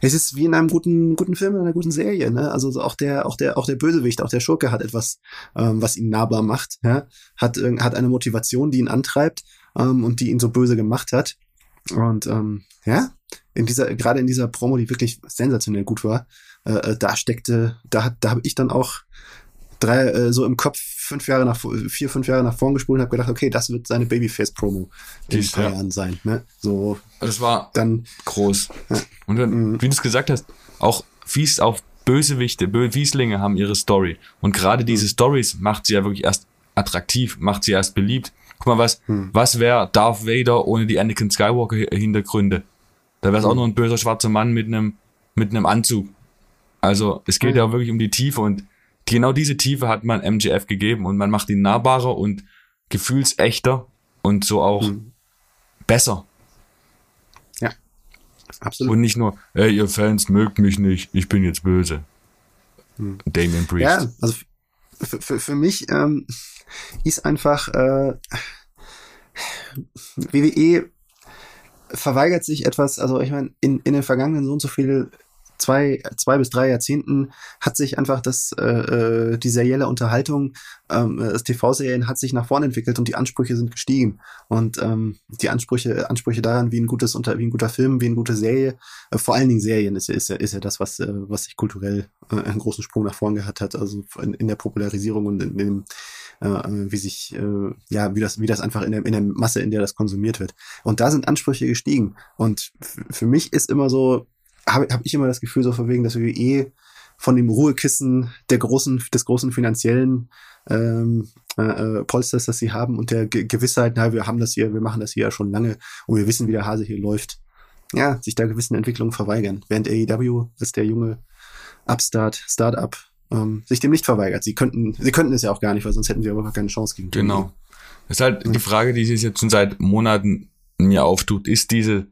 es ist wie in einem guten guten Film, in einer guten Serie. Ne? Also so auch der auch der auch der Bösewicht, auch der Schurke hat etwas, ähm, was ihn nahbar macht. Ja? Hat hat eine Motivation, die ihn antreibt ähm, und die ihn so böse gemacht hat. Und ähm, ja, in dieser gerade in dieser Promo, die wirklich sensationell gut war, äh, äh, da steckte, da hat da habe ich dann auch drei, äh, so im Kopf fünf Jahre nach, vier, fünf Jahre nach vorn gespult und habe gedacht, okay, das wird seine Babyface-Promo in ein paar ja. Jahren sein. Ne? So, Das war dann, groß. Ja. Und dann, Mhm. wie du es gesagt hast, auch fies auf Bösewichte, Bö Fieslinge haben ihre Story. Und gerade diese Mhm. Stories macht sie ja wirklich erst attraktiv, macht sie erst beliebt. Guck mal, was, Mhm. was wäre Darth Vader ohne die Anakin Skywalker Hi- Hintergründe? Da wäre es auch Mhm. nur ein böser schwarzer Mann mit einem, mit einem Anzug. Also es geht ja wirklich um die Tiefe und genau diese Tiefe hat man MJF gegeben und man macht ihn nahbarer und gefühlsechter und so auch Mhm. besser. Absolut. Und nicht nur, ey, ihr Fans mögt mich nicht, ich bin jetzt böse. Hm. Damien Priest. Ja, also für, für, für mich ähm, ist einfach äh, WWE verweigert sich etwas, also ich meine, in, in den vergangenen so und so viel zwei, zwei bis drei Jahrzehnten hat sich einfach das, äh, äh, die serielle Unterhaltung, ähm, das TV-Serien hat sich nach vorne entwickelt und die Ansprüche sind gestiegen. Und ähm, die Ansprüche, Ansprüche daran, wie ein gutes unter, wie ein guter Film, wie eine gute Serie, äh, vor allen Dingen Serien ist ja, ist ja, ist ja das, was, äh, was sich kulturell äh, einen großen Sprung nach vorn gehabt hat, also in, in der Popularisierung und in dem, äh, wie sich, äh, ja, wie das, wie das einfach in der, in der Masse, in der das konsumiert wird. Und da sind Ansprüche gestiegen. Und für mich ist immer so, habe hab ich immer das Gefühl, so von wegen, dass wir eh von dem Ruhekissen der großen, des großen finanziellen ähm, äh, äh, Polsters, das sie haben und der Ge Gewissheit, na, wir haben das hier, wir machen das hier ja schon lange und wir wissen, wie der Hase hier läuft. Ja, sich da gewissen Entwicklungen verweigern. Während AEW als der junge Upstart, Startup, ähm, sich dem nicht verweigert. Sie könnten, sie könnten es ja auch gar nicht, weil sonst hätten sie aber keine Chance gegen Genau. Das ist halt die Frage, die sich jetzt schon seit Monaten mir auftut, ist diese,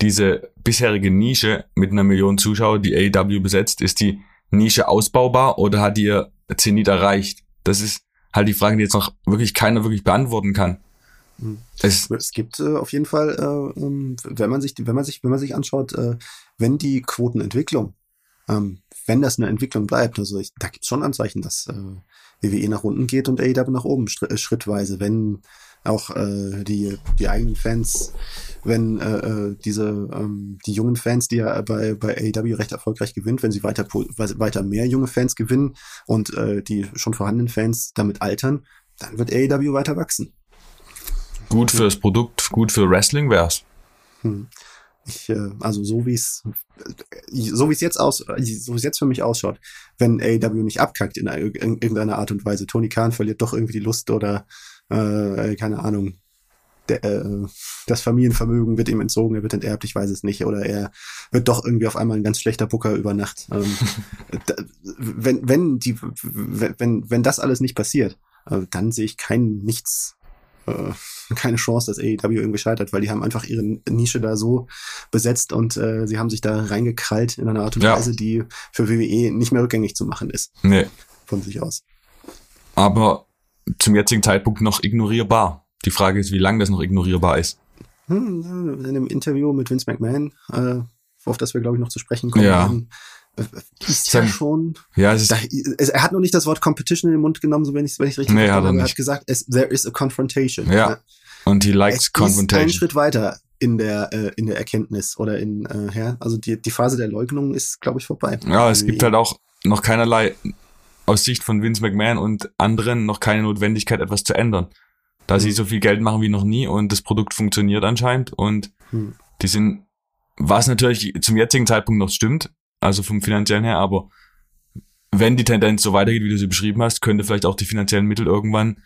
diese bisherige Nische mit einer Million Zuschauer, die AEW besetzt, ist die Nische ausbaubar oder hat ihr Zenit erreicht? Das ist halt die Frage, die jetzt noch wirklich keiner wirklich beantworten kann. Mhm. Es, Es gibt äh, auf jeden Fall, äh, ähm, wenn man sich, wenn man sich, wenn man sich anschaut, äh, wenn die Quotenentwicklung, ähm, wenn das eine Entwicklung bleibt, also ich, da gibt es schon Anzeichen, dass äh, WWE nach unten geht und AEW nach oben äh, schrittweise, wenn auch äh, die die eigenen Fans, wenn äh, äh, diese ähm, die jungen Fans, die ja bei bei AEW recht erfolgreich gewinnt, wenn sie weiter weiter mehr junge Fans gewinnen und äh, die schon vorhandenen Fans damit altern, dann wird AEW weiter wachsen. gut fürs Produkt, gut für Wrestling wär's. Hm. Ich, äh, also so wie es so wie es jetzt aus so wie es jetzt für mich ausschaut, wenn AEW nicht abkackt in irgendeiner Art und Weise, Tony Khan verliert doch irgendwie die Lust oder äh, keine Ahnung, der, äh, das Familienvermögen wird ihm entzogen, er wird enterbt, ich weiß es nicht, oder er wird doch irgendwie auf einmal ein ganz schlechter Booker über Nacht. Ähm, [laughs] da, wenn wenn die wenn wenn wenn das alles nicht passiert, äh, dann sehe ich kein nichts äh, keine Chance, dass AEW irgendwie scheitert, weil die haben einfach ihre Nische da so besetzt und äh, sie haben sich da reingekrallt in einer Art und Ja. Weise, die für WWE nicht mehr rückgängig zu machen ist, Nee. von sich aus. Aber zum jetzigen Zeitpunkt noch ignorierbar. Die Frage ist, wie lange das noch ignorierbar ist. Hm, in einem Interview mit Vince McMahon, äh, auf das wir, glaube ich, noch zu sprechen kommen Ja. werden, äh, ist ja schon, Ja, es ist, da, er hat noch nicht das Wort Competition in den Mund genommen, so wenn ich es richtig Nee, verstanden er habe. Er hat gesagt, es, there is a confrontation. Ja, und he Es likes ist ein confrontation. Schritt weiter in der, äh, in der Erkenntnis oder in, äh, ja, also die, die Phase der Leugnung ist, glaube ich, vorbei. Ja, es gibt halt auch noch keinerlei, aus Sicht von Vince McMahon und anderen, noch keine Notwendigkeit, etwas zu ändern. Da sie Mhm. so viel Geld machen wie noch nie und das Produkt funktioniert anscheinend und Hm. die sind, was natürlich zum jetzigen Zeitpunkt noch stimmt, also vom finanziellen her, aber wenn die Tendenz so weitergeht, wie du sie beschrieben hast, könnte vielleicht auch die finanziellen Mittel irgendwann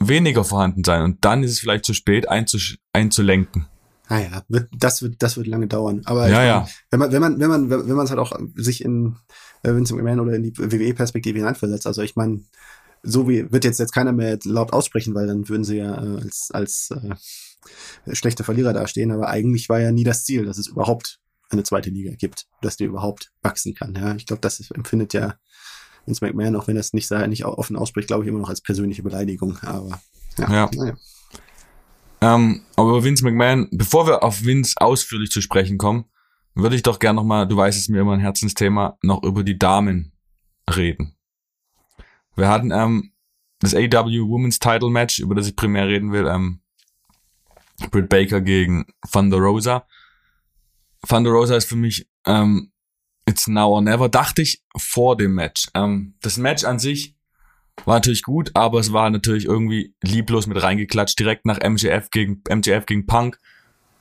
weniger vorhanden sein und dann ist es vielleicht zu spät einzulenken. Ah ja, wird, das wird, das wird lange dauern. Aber Ja, meine, ja. wenn man, wenn man, wenn man, wenn man es halt auch sich in äh, Vince McMahon oder in die WWE-Perspektive hineinversetzt. Also ich meine, so wie wird jetzt jetzt keiner mehr laut aussprechen, weil dann würden sie ja äh, als als äh, schlechte Verlierer dastehen. Aber eigentlich war ja nie das Ziel, dass es überhaupt eine zweite Liga gibt, dass die überhaupt wachsen kann. Ja, ich glaube, das ist, empfindet ja Vince McMahon, auch wenn er es nicht, nicht offen ausspricht, glaube ich immer noch als persönliche Beleidigung. Aber ja, Ja. naja. Ähm, aber Vince McMahon, bevor wir auf Vince ausführlich zu sprechen kommen, würde ich doch gern nochmal, du weißt es mir immer ein Herzensthema, noch über die Damen reden. Wir hatten ähm, das AEW Women's Title Match, über das ich primär reden will, ähm, Britt Baker gegen Thunder Rosa. Thunder Rosa ist für mich ähm, It's now or never, dachte ich vor dem Match. Ähm, das Match an sich war natürlich gut, aber es war natürlich irgendwie lieblos mit reingeklatscht, direkt nach MJF gegen, MJF gegen Punk,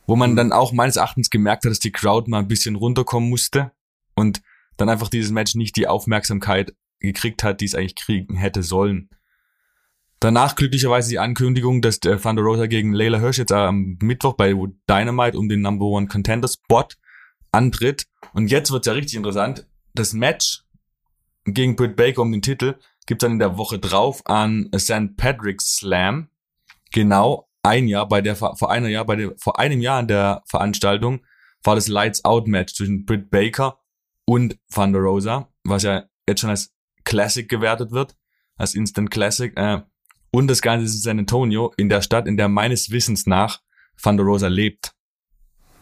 wo man dann auch meines Erachtens gemerkt hat, dass die Crowd mal ein bisschen runterkommen musste und dann einfach dieses Match nicht die Aufmerksamkeit gekriegt hat, die es eigentlich kriegen hätte sollen. Danach glücklicherweise die Ankündigung, dass der Thunder Rosa gegen Layla Hirsch jetzt am Mittwoch bei Dynamite um den Number One Contender Spot antritt. Und jetzt wird's ja richtig interessant. das Match gegen Britt Baker um den Titel gibt's dann in der Woche drauf an St. Patrick's Slam. Genau ein Jahr bei der, vor einer Jahr, bei der, vor einem Jahr an der Veranstaltung war das Lights Out Match zwischen Britt Baker und Thunder Rosa, was ja jetzt schon als Classic gewertet wird, als Instant Classic. Äh, und das Ganze ist in San Antonio, in der Stadt, in der meines Wissens nach Thunder Rosa lebt.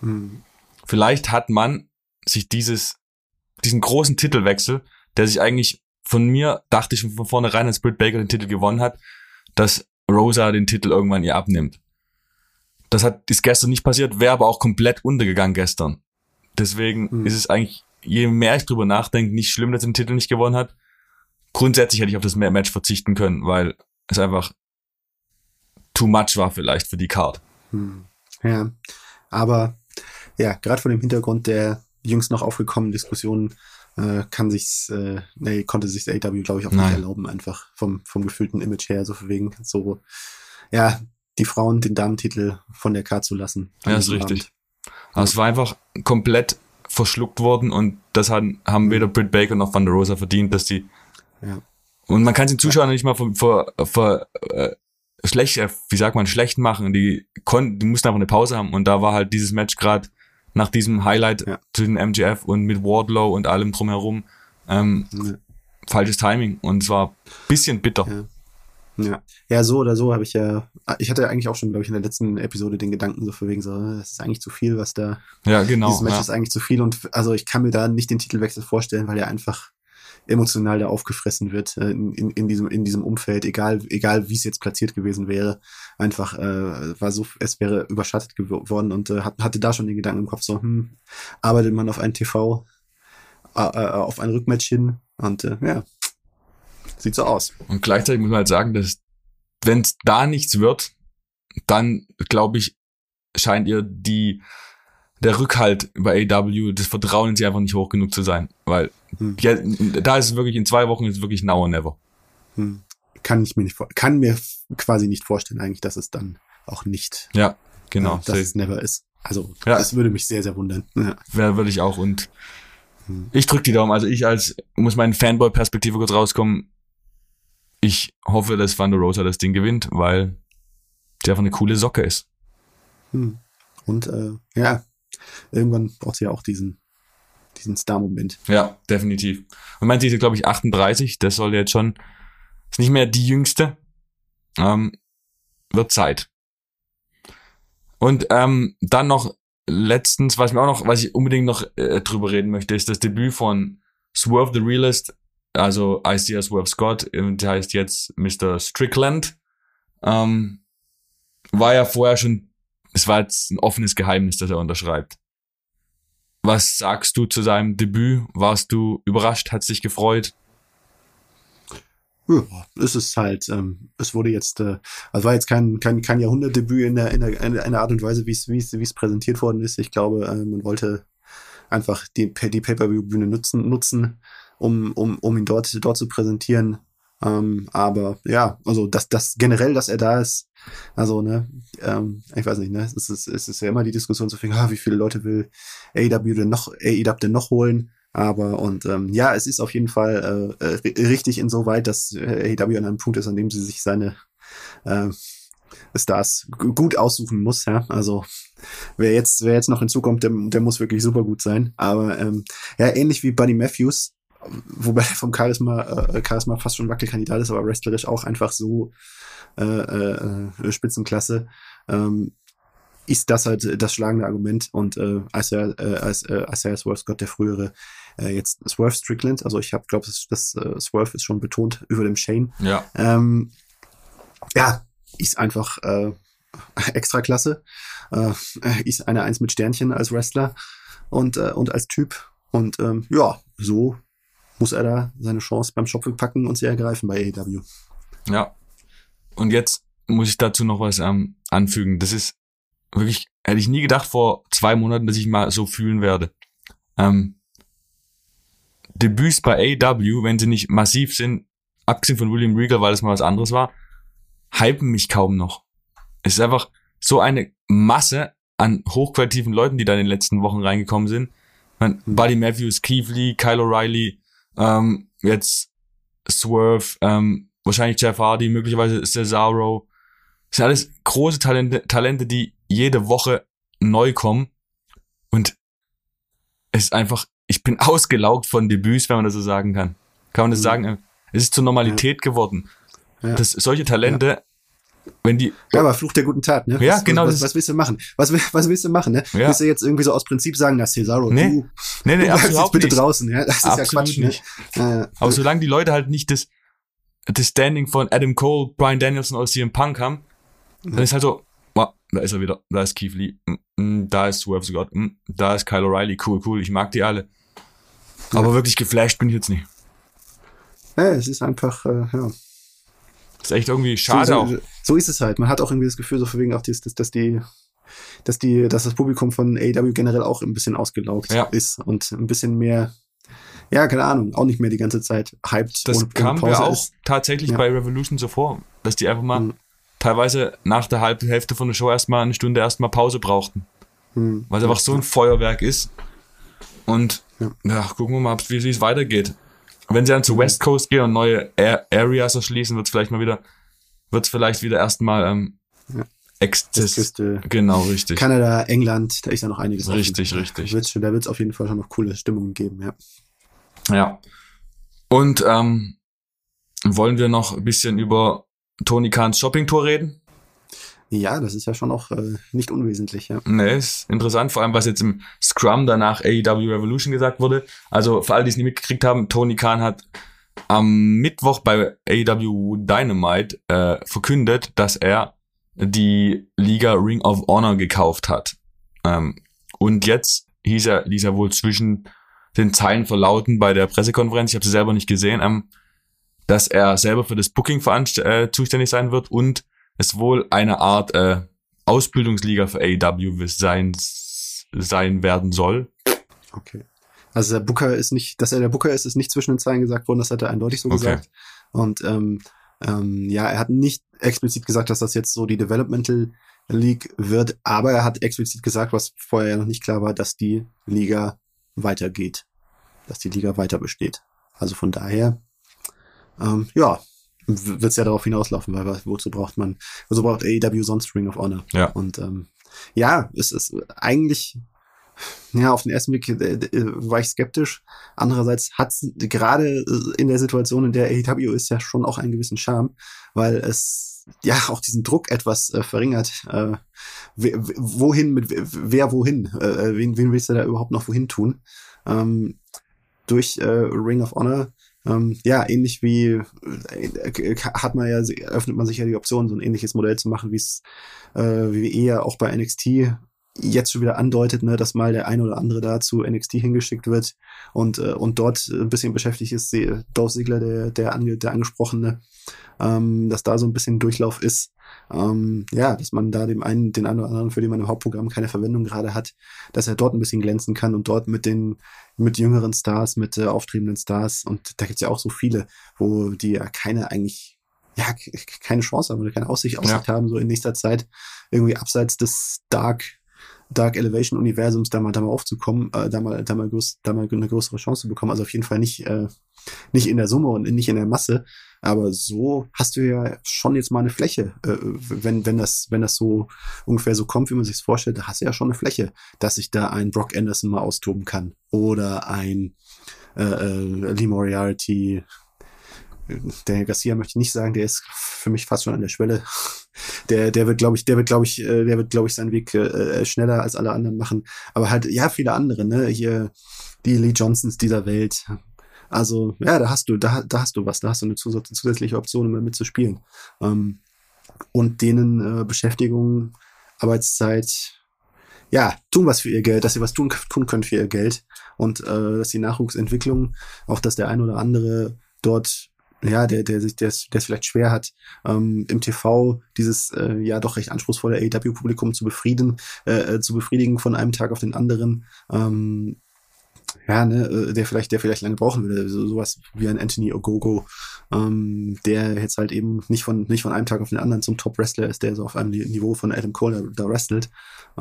Hm. Vielleicht hat man sich dieses, diesen großen Titelwechsel, der sich eigentlich von mir, dachte ich von vornherein, als Britt Baker den Titel gewonnen hat, dass Rosa den Titel irgendwann ihr abnimmt. Das hat, ist gestern nicht passiert, wäre aber auch komplett untergegangen gestern. Deswegen hm. ist es eigentlich, je mehr ich drüber nachdenke, nicht schlimm, dass er den Titel nicht gewonnen hat. Grundsätzlich hätte ich auf das Match verzichten können, weil es einfach too much war vielleicht für die Card. Hm. Ja, aber ja, gerade vor dem Hintergrund der jüngst noch aufgekommenen Diskussionen äh, kann sich's, äh, nee, konnte sich der AW, glaube ich, auch Nein. nicht erlauben, einfach vom, vom gefühlten Image her, so wegen so, ja, die Frauen den Damentitel von der Card zu lassen. Ja, ist richtig. Aber es war einfach komplett verschluckt worden und das haben, haben weder Britt Baker noch Van der Rosa verdient, dass die ja. Und man kann den Zuschauern ja. nicht mal vor, vor, vor äh, schlecht, äh, wie sagt man, schlecht machen. Die konnten, die mussten einfach eine Pause haben und da war halt dieses Match gerade nach diesem Highlight ja. zu den MGF und mit Wardlow und allem drumherum ähm, ja. falsches Timing und es war bisschen bitter. Ja. Ja, ja, so oder so habe ich ja, ich hatte eigentlich auch schon, glaube ich, in der letzten Episode den Gedanken so für wegen so, das ist eigentlich zu viel, was da. Ja, genau. Dieses Match ja. ist eigentlich zu viel und also ich kann mir da nicht den Titelwechsel vorstellen, weil er einfach emotional da aufgefressen wird äh, in, in, diesem in diesem Umfeld, egal egal wie es jetzt platziert gewesen wäre, einfach äh, war so es wäre überschattet geworden und äh, hatte da schon den Gedanken im Kopf so, hm, arbeitet man auf ein TV äh, äh, auf ein Rückmatch hin und äh, ja, sieht so aus. Und gleichzeitig muss man halt sagen, dass wenn es da nichts wird, dann glaube ich scheint ihr die der Rückhalt bei AW, das Vertrauen in sie einfach nicht hoch genug zu sein. Weil hm. ja, da ist es wirklich, in zwei Wochen ist es wirklich now or never. Hm. Kann ich mir nicht kann mir quasi nicht vorstellen, eigentlich, dass es dann auch nicht. Ja, genau. Äh, dass es never ist. Also, ja. das würde mich sehr, sehr wundern. Ja. Wäre, würde ich auch. Und hm. ich drücke die Daumen. Also ich als, muss meine Fanboy-Perspektive kurz rauskommen. Ich hoffe, dass Van der Rosa das Ding gewinnt, weil der einfach eine coole Socke ist. Hm. Und äh, ja, irgendwann braucht sie ja auch diesen, diesen Star-Moment. Ja, definitiv. Und meint sie ist, glaube ich, 38. Das soll jetzt schon, ist nicht mehr die jüngste. Ähm, wird Zeit. Und ähm, dann noch letztens, was mir auch noch, was ich unbedingt noch äh, drüber reden möchte, ist das Debüt von Swerve the Realist, also Isaiah Swerve Scott, der heißt jetzt Mr. Strickland. Ähm, war ja vorher schon es war jetzt ein offenes Geheimnis, dass er unterschreibt. Was sagst du zu seinem Debüt? Warst du überrascht? Hat sich gefreut? Ja, es ist halt, ähm, es wurde jetzt, äh, also war jetzt kein, kein, kein Jahrhundertdebüt in der, in der, in der Art und Weise, wie es, wie es, wie es präsentiert worden ist. Ich glaube, äh, man wollte einfach die, die Pay-Per-View-Bühne nutzen, nutzen, um, um, um ihn dort, dort zu präsentieren. Ähm, aber ja, also das, das generell, dass er da ist, also, ne, ähm, ich weiß nicht, ne, es ist, es ist ja immer die Diskussion zu finden, ah, wie viele Leute will AEW denn noch, AEW denn noch holen? Aber und ähm, ja, es ist auf jeden Fall äh, richtig insoweit, dass AEW an einem Punkt ist, an dem sie sich seine äh, Stars gut aussuchen muss. Ja, also wer jetzt wer jetzt noch hinzukommt, der, der muss wirklich super gut sein. Aber ähm, ja, ähnlich wie Buddy Matthews, wobei er vom Charisma äh, Charisma fast schon Wackelkandidat ist, aber wrestlerisch auch einfach so äh, äh, äh, Spitzenklasse, ähm, ist das halt das schlagende Argument. Und äh, Isaiah, äh, Isaiah Swerve Scott, der frühere, äh, jetzt Swerve Strickland, also ich habe, glaube das, das äh, Swerve ist schon betont über dem Shane. Ja. Ähm, ja, ist einfach äh, [laughs] extra klasse. Äh, ist eine Eins mit Sternchen als Wrestler und, äh, und als Typ. Und ähm, ja, so muss er da seine Chance beim Shop packen und sie ergreifen bei AEW. Ja, und jetzt muss ich dazu noch was ähm, anfügen. Das ist wirklich, hätte ich nie gedacht vor zwei Monaten, dass ich mal so fühlen werde. Ähm, Debüts bei AW, wenn sie nicht massiv sind, abgesehen von William Regal, weil das mal was anderes war, hypen mich kaum noch. Es ist einfach so eine Masse an hochqualitativen Leuten, die da in den letzten Wochen reingekommen sind. Man, Mhm. Buddy Matthews, Keith Lee, Kyle O'Reilly, ähm, jetzt Swerve, ähm, wahrscheinlich Jeff Hardy, möglicherweise Cesaro. Das sind alles große Talente, Talente, die jede Woche neu kommen. Und es ist einfach, ich bin [laughs] ausgelaugt von Debüts, wenn man das so sagen kann. Kann man das Mhm. sagen? Es ist zur Normalität geworden. Ja. Dass solche Talente, wenn die, Ja, aber Fluch der guten Tat, ne? Ja, was, genau, Was, das- was, willst du machen? Was, was willst du machen, ne? Ja. Willst du jetzt irgendwie so aus Prinzip sagen, dass Cesaro, Nee, du, nee, du nee, jetzt absolut bitte nicht. draußen, ja? Das ist Absolut ja Quatsch, nicht. ne? Ja, ja. Aber solange die Leute halt nicht das, das Standing von Adam Cole, Brian Danielson oder CM Punk haben, dann ist halt so, wow, da ist er wieder, da ist Keith Lee, mm, mm, da ist Swerve Scott, mm, da ist Kyle O'Reilly, cool, cool, ich mag die alle. Aber wirklich geflasht bin ich jetzt nicht. ja, es ist einfach, äh, ja. Ist echt irgendwie schade so, auch. so, so ist es halt. Man hat auch irgendwie das Gefühl, so wegen auch, dass, dass, dass die, dass die, dass das Publikum von AEW generell auch ein bisschen ausgelaugt Ja. ist und ein bisschen mehr, ja, keine Ahnung, auch nicht mehr die ganze Zeit hyped Das ohne kam mir Pause auch ist. tatsächlich Ja. bei Revolution so vor, dass die einfach mal Mhm. teilweise nach der halben Hälfte von der Show erstmal eine Stunde erstmal Pause brauchten. Hm. Weil es einfach so ein Feuerwerk ist. Und Ja. ja, gucken wir mal, wie es weitergeht. Wenn sie dann zur West Coast gehen und neue A Areas erschließen, wird es vielleicht mal wieder, wird es vielleicht wieder erstmal ähm, Ja. Exzess. Westküste, Genau, richtig. Kanada, England, da ist ja noch einiges offen. Richtig, richtig. Wird's schon- Da wird es auf jeden Fall schon noch coole Stimmungen geben, ja. Ja. Und ähm, wollen wir noch ein bisschen über Tony Kahns Shopping-Tour reden? Ja, das ist ja schon auch äh, nicht unwesentlich, ja. Ne, ist interessant, vor allem was jetzt im Scrum danach AEW Revolution gesagt wurde. Also für alle, die es nicht mitgekriegt haben, Tony Khan hat am Mittwoch bei AEW Dynamite äh, verkündet, dass er die Liga Ring of Honor gekauft hat. Ähm, und jetzt hieß er, ließ er wohl zwischen den Zeilen verlauten bei der Pressekonferenz, ich habe sie selber nicht gesehen, ähm, dass er selber für das Booking äh, zuständig sein wird und es wohl eine Art äh, Ausbildungsliga für AEW sein, sein werden soll. Okay. Also der Booker ist nicht, dass er der Booker ist, ist nicht zwischen den Zeilen gesagt worden, das hat er eindeutig so Okay. gesagt. Und ähm, ähm, ja, er hat nicht explizit gesagt, dass das jetzt so die Developmental League wird, aber er hat explizit gesagt, was vorher ja noch nicht klar war, dass die Liga weitergeht, dass die Liga weiter besteht. Also von daher, ähm, ja, wird es ja darauf hinauslaufen, weil wozu braucht man, wozu braucht AEW sonst Ring of Honor? Ja. Und ähm, ja, es ist eigentlich, ja, auf den ersten Blick äh, äh, war ich skeptisch. Andererseits hat gerade äh, in der Situation, in der AEW ist, ja schon auch einen gewissen Charme, weil es ja auch diesen Druck etwas äh, verringert. Äh, wohin mit wer wohin? Äh, wen, wen willst du da überhaupt noch wohin tun? Ähm, durch äh, Ring of Honor ähm, ja, ähnlich wie äh, hat man ja, öffnet man sich ja die Option, so ein ähnliches Modell zu machen, wie es äh, wie eher auch bei NXT jetzt schon wieder andeutet, ne, dass mal der eine oder andere da zu NXT hingeschickt wird und, äh, und dort ein bisschen beschäftigt ist, Dolph Ziggler, der, der, ange, der angesprochene, ähm, dass da so ein bisschen Durchlauf ist. Ähm, ja, dass man da dem einen, den einen oder anderen, für den man im Hauptprogramm keine Verwendung gerade hat, dass er dort ein bisschen glänzen kann und dort mit den, mit jüngeren Stars, mit äh, auftretenden Stars. Und da gibt's ja auch so viele, wo die ja keine eigentlich ja, keine Chance haben oder keine Aussicht, Aussicht haben, so in nächster Zeit irgendwie abseits des Dark, Dark Elevation Universums da mal, da mal aufzukommen, äh, da mal, da mal, groß, da mal eine größere Chance zu bekommen. Also auf jeden Fall nicht, äh, nicht in der Summe und nicht in der Masse. Aber so hast du ja schon jetzt mal eine Fläche, äh, wenn, wenn das, wenn das so ungefähr so kommt, wie man sich vorstellt, da hast du ja schon eine Fläche, dass sich da ein Brock Anderson mal austoben kann. Oder ein äh, äh, Lee Moriarty, der Garcia möchte ich nicht sagen, der ist für mich fast schon an der Schwelle. Der, der wird, glaube ich, der wird, glaube ich, äh, der wird, glaube ich, seinen Weg äh, schneller als alle anderen machen. Aber halt, ja, viele andere, ne? Hier die Lee Johnsons dieser Welt. Also, ja, da hast du, da, da hast du was, da hast du eine zus zusätzliche Option, um mitzuspielen. Ähm, und denen äh, Beschäftigung, Arbeitszeit, ja, tun was für ihr Geld, dass sie was tun, tun können für ihr Geld und äh, dass die Nachwuchsentwicklung, auch dass der ein oder andere dort ja, der, der sich, der der es vielleicht schwer hat, ähm, im TV dieses äh, ja doch recht anspruchsvolle AEW-Publikum zu befrieden, äh, äh, zu befriedigen von einem Tag auf den anderen. Ähm, ja, ne, äh, der vielleicht, der vielleicht lange brauchen würde, so, sowas wie ein Anthony Ogogo, ähm, der jetzt halt eben nicht von, nicht von einem Tag auf den anderen zum Top-Wrestler ist, der so auf einem Niveau von Adam Cole da, da wrestelt.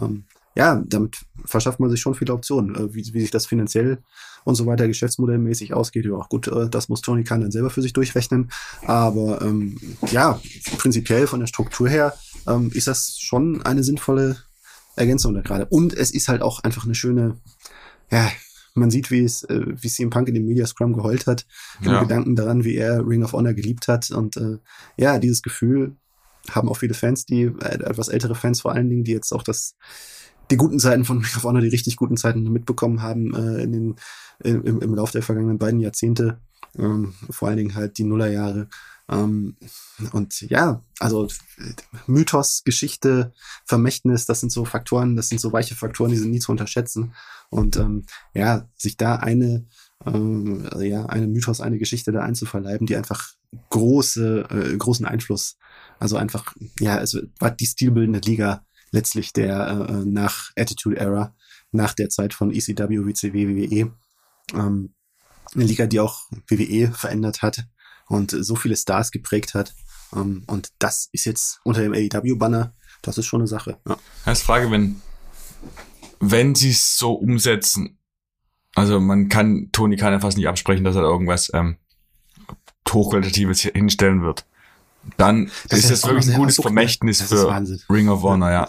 Ähm, ja, damit verschafft man sich schon viele Optionen, äh, wie, wie sich das finanziell und so weiter geschäftsmodellmäßig ausgeht. Ja, gut, äh, das muss Tony Khan dann selber für sich durchrechnen. Aber ähm, ja, prinzipiell von der Struktur her ähm, ist das schon eine sinnvolle Ergänzung da gerade. Und es ist halt auch einfach eine schöne, ja, man sieht, wie es, äh, wie CM Punk in dem Media Scrum geheult hat, ja. Gedanken daran, wie er Ring of Honor geliebt hat. Und äh, ja, dieses Gefühl haben auch viele Fans, die äh, etwas ältere Fans vor allen Dingen, die jetzt auch das die guten Zeiten von Ring of Honor, die richtig guten Zeiten mitbekommen haben äh, in den, im, im Lauf der vergangenen beiden Jahrzehnte, ähm, vor allen Dingen halt die Nullerjahre. Ähm, und ja, also Mythos, Geschichte, Vermächtnis, das sind so Faktoren, das sind so weiche Faktoren, die sind nie zu unterschätzen. Und ähm, ja, sich da eine, ähm, ja, eine Mythos, eine Geschichte da einzuverleiben, die einfach große, äh, großen Einfluss, also einfach, ja, es war die stilbildende Liga letztlich der äh, nach Attitude Era, nach der Zeit von ECW, WCW, WWE. Ähm, eine Liga, die auch WWE verändert hat und so viele Stars geprägt hat. Ähm, und das ist jetzt unter dem AEW-Banner, das ist schon eine Sache. Ja. Als Frage, wenn, wenn sie es so umsetzen, also man kann Tony kann ja fast nicht absprechen, dass er irgendwas ähm, hochqualitatives hinstellen wird. Dann das ist das wirklich ein gutes Vermächtnis für Ring of Honor, ja.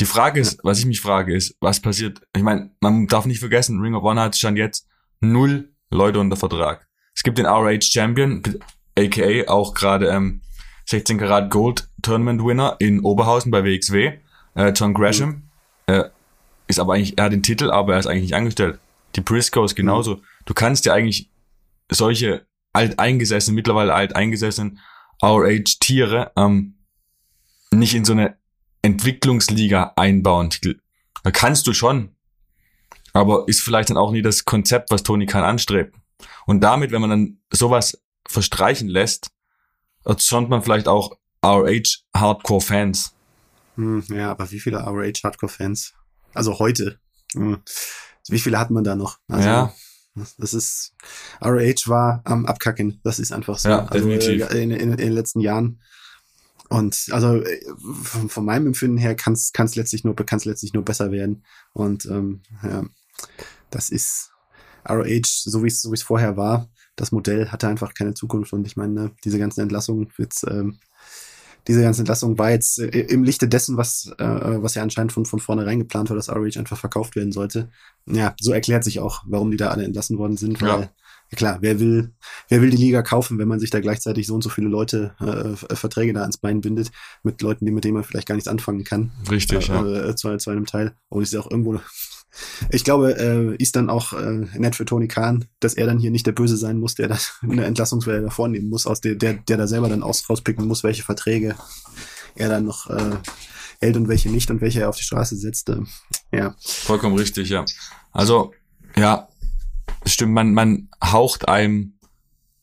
Die Frage ist, was ich mich frage, ist, was passiert? Ich meine, man darf nicht vergessen, Ring of Honor hat schon jetzt null Leute unter Vertrag. Es gibt den RH Champion, aka auch gerade ähm, 16 Karat Gold Tournament Winner in Oberhausen bei WXW, äh, John Gresham. Mhm. Äh, ist aber eigentlich, er hat den Titel, aber er ist eigentlich nicht angestellt. Die Briscoes genauso. Mhm. Du kannst ja eigentlich solche alteingesessenen, mittlerweile alteingesessenen RH-Tiere ähm, nicht in so eine Entwicklungsliga einbauen. Da kannst du schon. Aber ist vielleicht dann auch nie das Konzept, was Tony Khan anstrebt. Und damit, wenn man dann sowas verstreichen lässt, erzürnt man vielleicht auch RH Hardcore Fans. Hm, ja, aber wie viele RH Hardcore Fans? Also heute. Hm. Wie viele hat man da noch? Also, ja. Das ist, RH war am Abkacken. Das ist einfach so. Ja, also definitiv. In, in, in, den letzten Jahren. Und also von, von meinem Empfinden her kann es letztlich nur kann's letztlich nur besser werden. Und ähm, ja, das ist ROH, so wie es so wie es vorher war. Das Modell hatte einfach keine Zukunft. Und ich meine, ne, diese ganzen Entlassungen jetzt ähm, diese ganze Entlassung war jetzt äh, im Lichte dessen, was, äh, was ja anscheinend von, von vornherein geplant war, dass ROH einfach verkauft werden sollte. Ja, so erklärt sich auch, warum die da alle entlassen worden sind. Weil, ja. klar, wer will, wer will die Liga kaufen, wenn man sich da gleichzeitig so und so viele Leute äh, Verträge da ans Bein bindet, mit Leuten, die mit denen man vielleicht gar nichts anfangen kann. Richtig, äh, ja. Äh, zu, zu einem Teil. Und ist ja auch irgendwo ich glaube, äh, ist dann auch äh, nett für Tony Khan, dass er dann hier nicht der Böse sein muss, der da [laughs] eine Entlassungswelle vornehmen muss, aus der, der, der da selber dann aus, rauspicken muss, welche Verträge er dann noch äh, hält und welche nicht und welche er auf die Straße setzt. Äh, ja. Vollkommen richtig, ja. Also, ja, stimmt, man, man haucht einem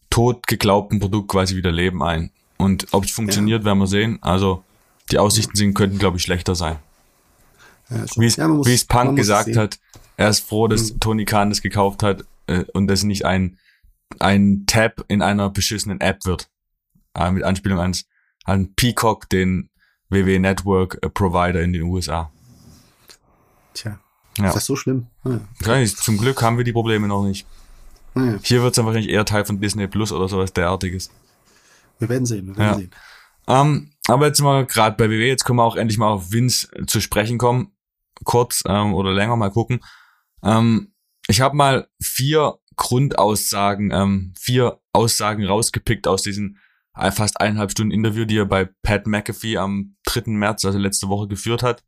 tot geglaubten Produkt quasi wieder Leben ein. Und ob es funktioniert, ja. werden wir sehen. Also, die Aussichten sind, könnten, glaube ich, schlechter sein. Ja, wie es, ja, es Punk gesagt hat, er ist froh, dass mhm. Tony Khan das gekauft hat äh, und das nicht ein, ein Tab in einer beschissenen App wird. Äh, mit Anspielung ans, an Peacock, den WWE Network äh, Provider in den USA. Tja, ja. ist das so schlimm? Ah, ja. Zum Glück haben wir die Probleme noch nicht. Ah, ja. Hier wird es dann wahrscheinlich eher Teil von Disney Plus oder sowas derartiges. Wir werden sehen, wir werden sehen. Ähm, aber jetzt mal gerade bei WWE, jetzt können wir auch endlich mal auf Vince zu sprechen kommen kurz ähm, oder länger mal gucken. Ähm, ich habe mal vier Grundaussagen, ähm, vier Aussagen rausgepickt aus diesem äh, fast eineinhalb Stunden Interview, die er bei Pat McAfee am 3. März, also letzte Woche, geführt hat.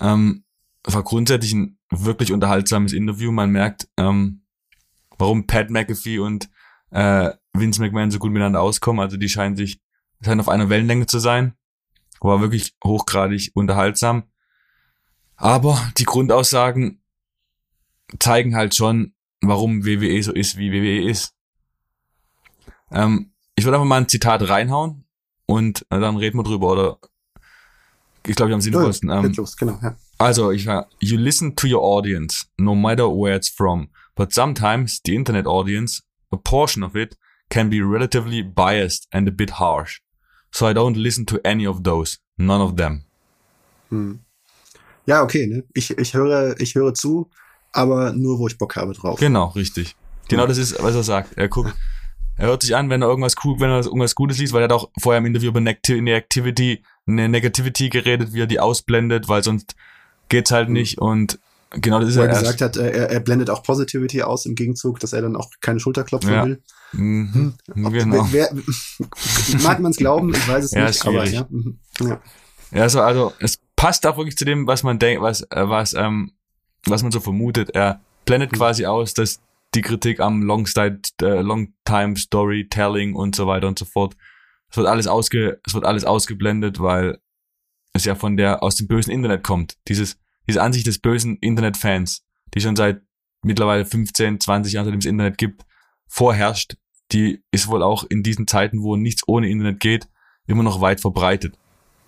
Ähm, war grundsätzlich ein wirklich unterhaltsames Interview. Man merkt, ähm, warum Pat McAfee und äh, Vince McMahon so gut miteinander auskommen. Also die scheinen sich scheinen auf einer Wellenlänge zu sein. War wirklich hochgradig unterhaltsam. Aber die Grundaussagen zeigen halt schon, warum WWE so ist, wie WWE ist. Ähm, ich würde einfach mal ein Zitat reinhauen und äh, dann reden wir drüber oder ich glaube, ich am sinnvollsten. Ähm, genau, ja. Also, ich war, you listen to your audience, no matter where it's from. But sometimes the internet audience, a portion of it, can be relatively biased and a bit harsh. So I don't listen to any of those. None of them. Hm. Ja, okay, ne? Ich, ich höre, ich höre zu, aber nur, wo ich Bock habe drauf. Genau, richtig. Genau das ist, was er sagt. Er guckt, er hört sich an, wenn er irgendwas cool, wenn er irgendwas Gutes liest, weil er hat auch vorher im Interview über Negativity, eine Negativity geredet, wie er die ausblendet, weil sonst geht's halt nicht und genau das ist Wo er er gesagt hat, äh, er, er blendet auch Positivity aus im Gegenzug, dass er dann auch keine Schulterklopfen Ja. will. Mhm, Ob- genau. Wer, [laughs] mag man es glauben? Ich weiß es Ja, nicht, ist aber schwierig. ja. mhm. ja. Ja, also, also es passt auch wirklich zu dem, was man denkt, was, äh, was, ähm, was man so vermutet. Er blendet Mhm. quasi aus, dass die Kritik am Long, äh, Long Time Storytelling und so weiter und so fort. Es wird alles ausge, es wird alles ausgeblendet, weil es ja von der aus dem bösen Internet kommt. Dieses, diese Ansicht des bösen Internetfans, die schon seit mittlerweile 15, 20 Jahren, seitdem es Internet gibt, vorherrscht, die ist wohl auch in diesen Zeiten, wo nichts ohne Internet geht, immer noch weit verbreitet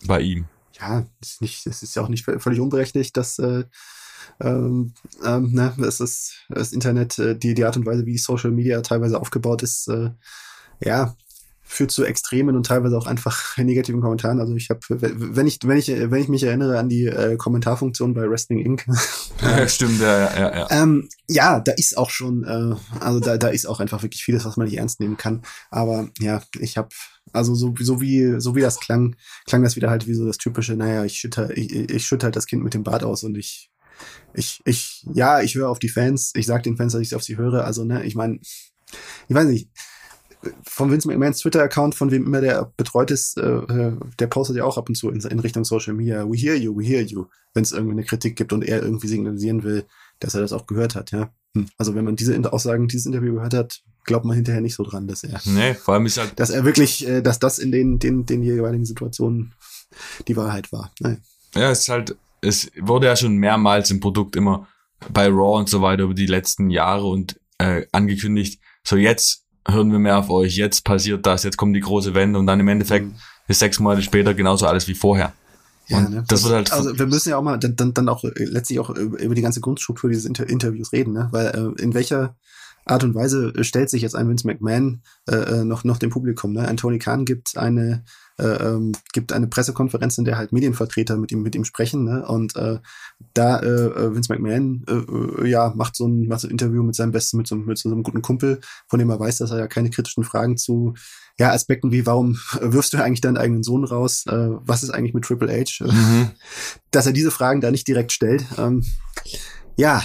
bei ihm. Ja, ist nicht, es ist ja auch nicht völlig unberechtigt, dass äh, ähm, ähm, ne, es ist das Internet, äh, die, die Art und Weise, wie Social Media teilweise aufgebaut ist, äh, ja, führt zu extremen und teilweise auch einfach [laughs] negativen Kommentaren. Also ich habe, wenn ich, wenn ich, wenn ich mich erinnere an die äh, Kommentarfunktion bei Wrestling Inc. [laughs] Ja, stimmt, ja, ja, ja. ja. Ähm, ja, da ist auch schon, äh, also da, da ist auch einfach wirklich vieles, was man nicht ernst nehmen kann. Aber ja, ich habe, also so, so wie so wie das klang, klang das wieder halt wie so das typische, naja, ich schütte, ich, ich schütte halt das Kind mit dem Bart aus und ich, ich, ich, ja, ich höre auf die Fans, ich sag den Fans, dass ich auf sie höre. Also, ne, ich meine, ich weiß nicht, von Vince McMahons Twitter-Account, von wem immer der betreut ist, äh, der postet ja auch ab und zu in, in Richtung Social Media, we hear you, we hear you, wenn es irgendwie eine Kritik gibt und er irgendwie signalisieren will, dass er das auch gehört hat, ja. Hm. Also wenn man diese Aussagen, dieses Interview gehört hat, glaubt man hinterher nicht so dran, dass er, Nee, vor allem ist halt, dass er wirklich, äh, dass das in den, den, den jeweiligen Situationen die Wahrheit war. Naja. ja, es ist halt, es wurde ja schon mehrmals im Produkt immer bei Raw und so weiter über die letzten Jahre und äh, angekündigt, so jetzt hören wir mehr auf euch, jetzt passiert das, jetzt kommt die große Wende und dann im Endeffekt Mhm. ist sechs Monate später genauso alles wie vorher. Ja, Und ne? das wird halt- Also wir müssen ja auch mal dann, dann, auch äh, letztlich auch über über die ganze Grundstruktur dieses Inter Interviews reden, ne? Weil äh, in welcher Art und Weise äh, stellt sich jetzt ein Vince McMahon äh, äh, noch, noch dem Publikum, ne? Ein Tony Khan gibt eine äh, ähm, gibt eine Pressekonferenz, in der halt Medienvertreter mit ihm mit ihm sprechen, ne? Und äh, da äh, äh, Vince McMahon äh, ja macht so ein macht so ein Interview mit seinem besten mit so, mit so einem guten Kumpel, von dem er weiß, dass er ja keine kritischen Fragen zu ja Aspekten wie warum wirfst du eigentlich deinen eigenen Sohn raus, äh, was ist eigentlich mit Triple H, Mhm. dass er diese Fragen da nicht direkt stellt. Ähm, ja,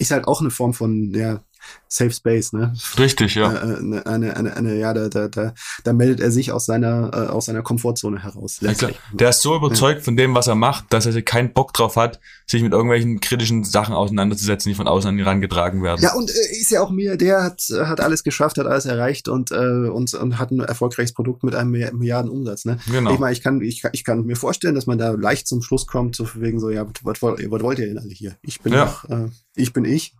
ist halt auch eine Form von ja, Safe Space, ne? Richtig, ja. Äh, eine, eine, eine, eine, ja, da, da, da, da meldet er sich aus seiner, äh, aus seiner Komfortzone heraus. Ja, letztlich. Der ist so überzeugt von dem, was er macht, dass er keinen Bock drauf hat, sich mit irgendwelchen kritischen Sachen auseinanderzusetzen, die von außen an ihn herangetragen werden. Ja, und äh, ist ja auch mir, der hat, hat alles geschafft, hat alles erreicht und, äh, und, und hat ein erfolgreiches Produkt mit einem Milliard- Milliardenumsatz. Ne? Genau. Ich meine, ich kann, ich, kann- ich kann mir vorstellen, dass man da leicht zum Schluss kommt, so wegen so, ja, was, was, was wollt ihr denn alle hier? Ich bin Ja. doch, äh, ich bin ich,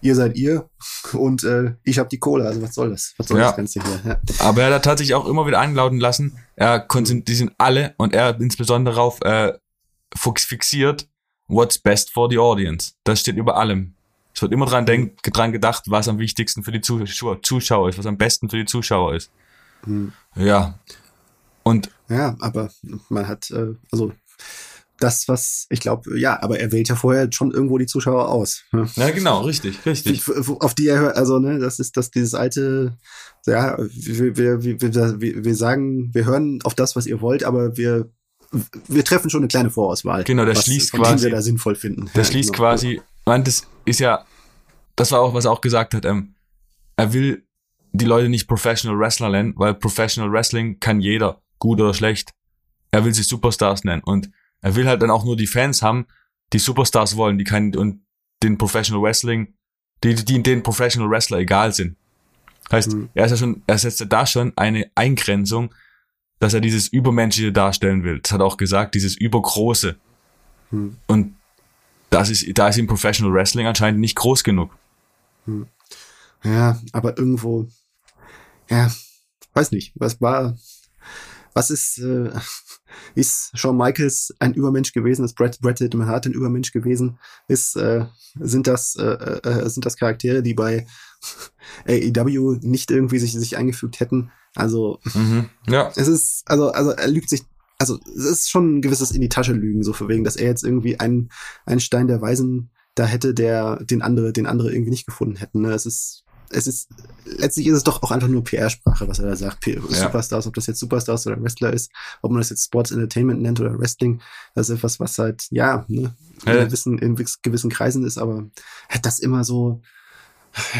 ihr seid ihr und äh, ich habe die Kohle, also was soll das? Was soll Ja. das Ganze hier? Ja. Aber er hat tatsächlich auch immer wieder anlauten lassen, er konzent- die sind alle und er hat insbesondere darauf äh, fix- fixiert, what's best for the audience. Das steht über allem. Es wird immer dran, denk, dran gedacht, was am wichtigsten für die Zuschauer, Zuschauer ist, was am besten für die Zuschauer ist. Hm. Ja. Und ja, aber man hat, äh, also das, was, ich glaube, ja, aber er wählt ja vorher schon irgendwo die Zuschauer aus. Ne? ja, genau, richtig, richtig. Auf die er hört, also ne, das ist das dieses alte, ja, wir, wir, wir, wir, wir sagen, wir hören auf das, was ihr wollt, aber wir wir treffen schon eine kleine Vorauswahl. Genau, der was, schließt quasi- wir da sinnvoll finden. Das Ja, schließt genau. quasi, man, das ist ja, das war auch, was er auch gesagt hat, ähm, er will die Leute nicht Professional Wrestler nennen, weil Professional Wrestling kann jeder, gut oder schlecht. Er will sie Superstars nennen und er will halt dann auch nur die Fans haben, die Superstars wollen, die kann und den Professional Wrestling, die, die den Professional Wrestler egal sind. Heißt, Mhm. er ist ja schon, er setzt ja da schon eine Eingrenzung, dass er dieses Übermenschliche darstellen will. Das hat er auch gesagt, dieses Übergroße. Hm. Und das ist, da ist ihm Professional Wrestling anscheinend nicht groß genug. Ja, aber irgendwo, ja, weiß nicht, was war, was ist, äh, ist Shawn Michaels ein Übermensch gewesen, ist Brett, Bret Hart ein Übermensch gewesen, ist, äh, sind das, äh, äh, sind das Charaktere, die bei [laughs] AEW nicht irgendwie sich, sich eingefügt hätten, also Mhm. Ja. es ist, also, also er lügt sich also es ist schon ein gewisses in die Tasche lügen, so für wegen, dass er jetzt irgendwie einen, einen Stein der Weisen da hätte, der den andere, den andere irgendwie nicht gefunden hätten. Ne? Es ist, es ist, letztlich ist es doch auch einfach nur PR-Sprache, was er da sagt. P ja. Superstars, ob das jetzt Superstars oder Wrestler ist, ob man das jetzt Sports Entertainment nennt oder Wrestling, das ist etwas, was halt, ja, ne, in, ja. Gewissen, in gewissen Kreisen ist, aber hat das immer so,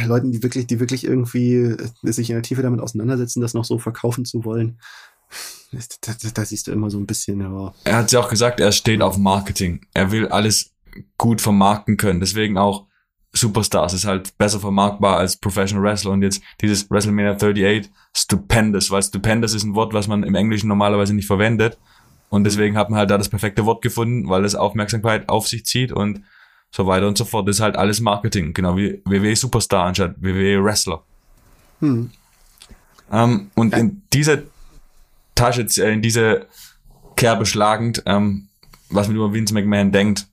Leuten, die wirklich, die wirklich irgendwie sich in der Tiefe damit auseinandersetzen, das noch so verkaufen zu wollen. Da, da, da siehst du immer so ein bisschen, ja. Er hat ja auch gesagt, er steht auf Marketing. Er will alles gut vermarkten können. Deswegen auch Superstars ist halt besser vermarktbar als Professional Wrestler. Und jetzt dieses WrestleMania 38, stupendous, weil stupendous ist ein Wort, was man im Englischen normalerweise nicht verwendet. Und deswegen hat man halt da das perfekte Wort gefunden, weil es Aufmerksamkeit auf sich zieht und so weiter und so fort. Das ist halt alles Marketing, genau wie WWE Superstar anstatt WWE Wrestler. Hm. Ähm, und ja. in diese Tasche, äh, in diese Kerbe schlagend, ähm, was man über Vince McMahon denkt.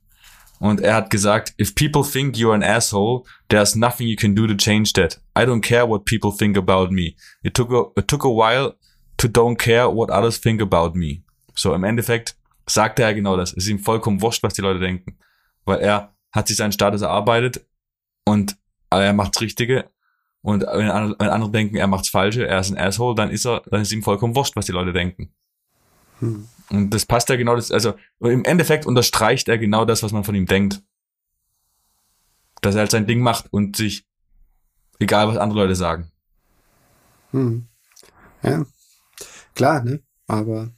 Und er hat gesagt, if people think you're an asshole, there's nothing you can do to change that. I don't care what people think about me. It took a, it took a while to don't care what others think about me. So im Endeffekt sagte er genau das. Es ist ihm vollkommen wurscht, was die Leute denken. Weil er hat sich seinen Status erarbeitet und er macht's Richtige. Und wenn andere denken, er macht's Falsche, er ist ein Asshole, dann ist er, dann ist ihm vollkommen wurscht, was die Leute denken. Und das passt ja genau das, also im Endeffekt unterstreicht er genau das, was man von ihm denkt. Dass er halt sein Ding macht und sich, egal was andere Leute sagen. Hm. Ja. Klar, ne? Aber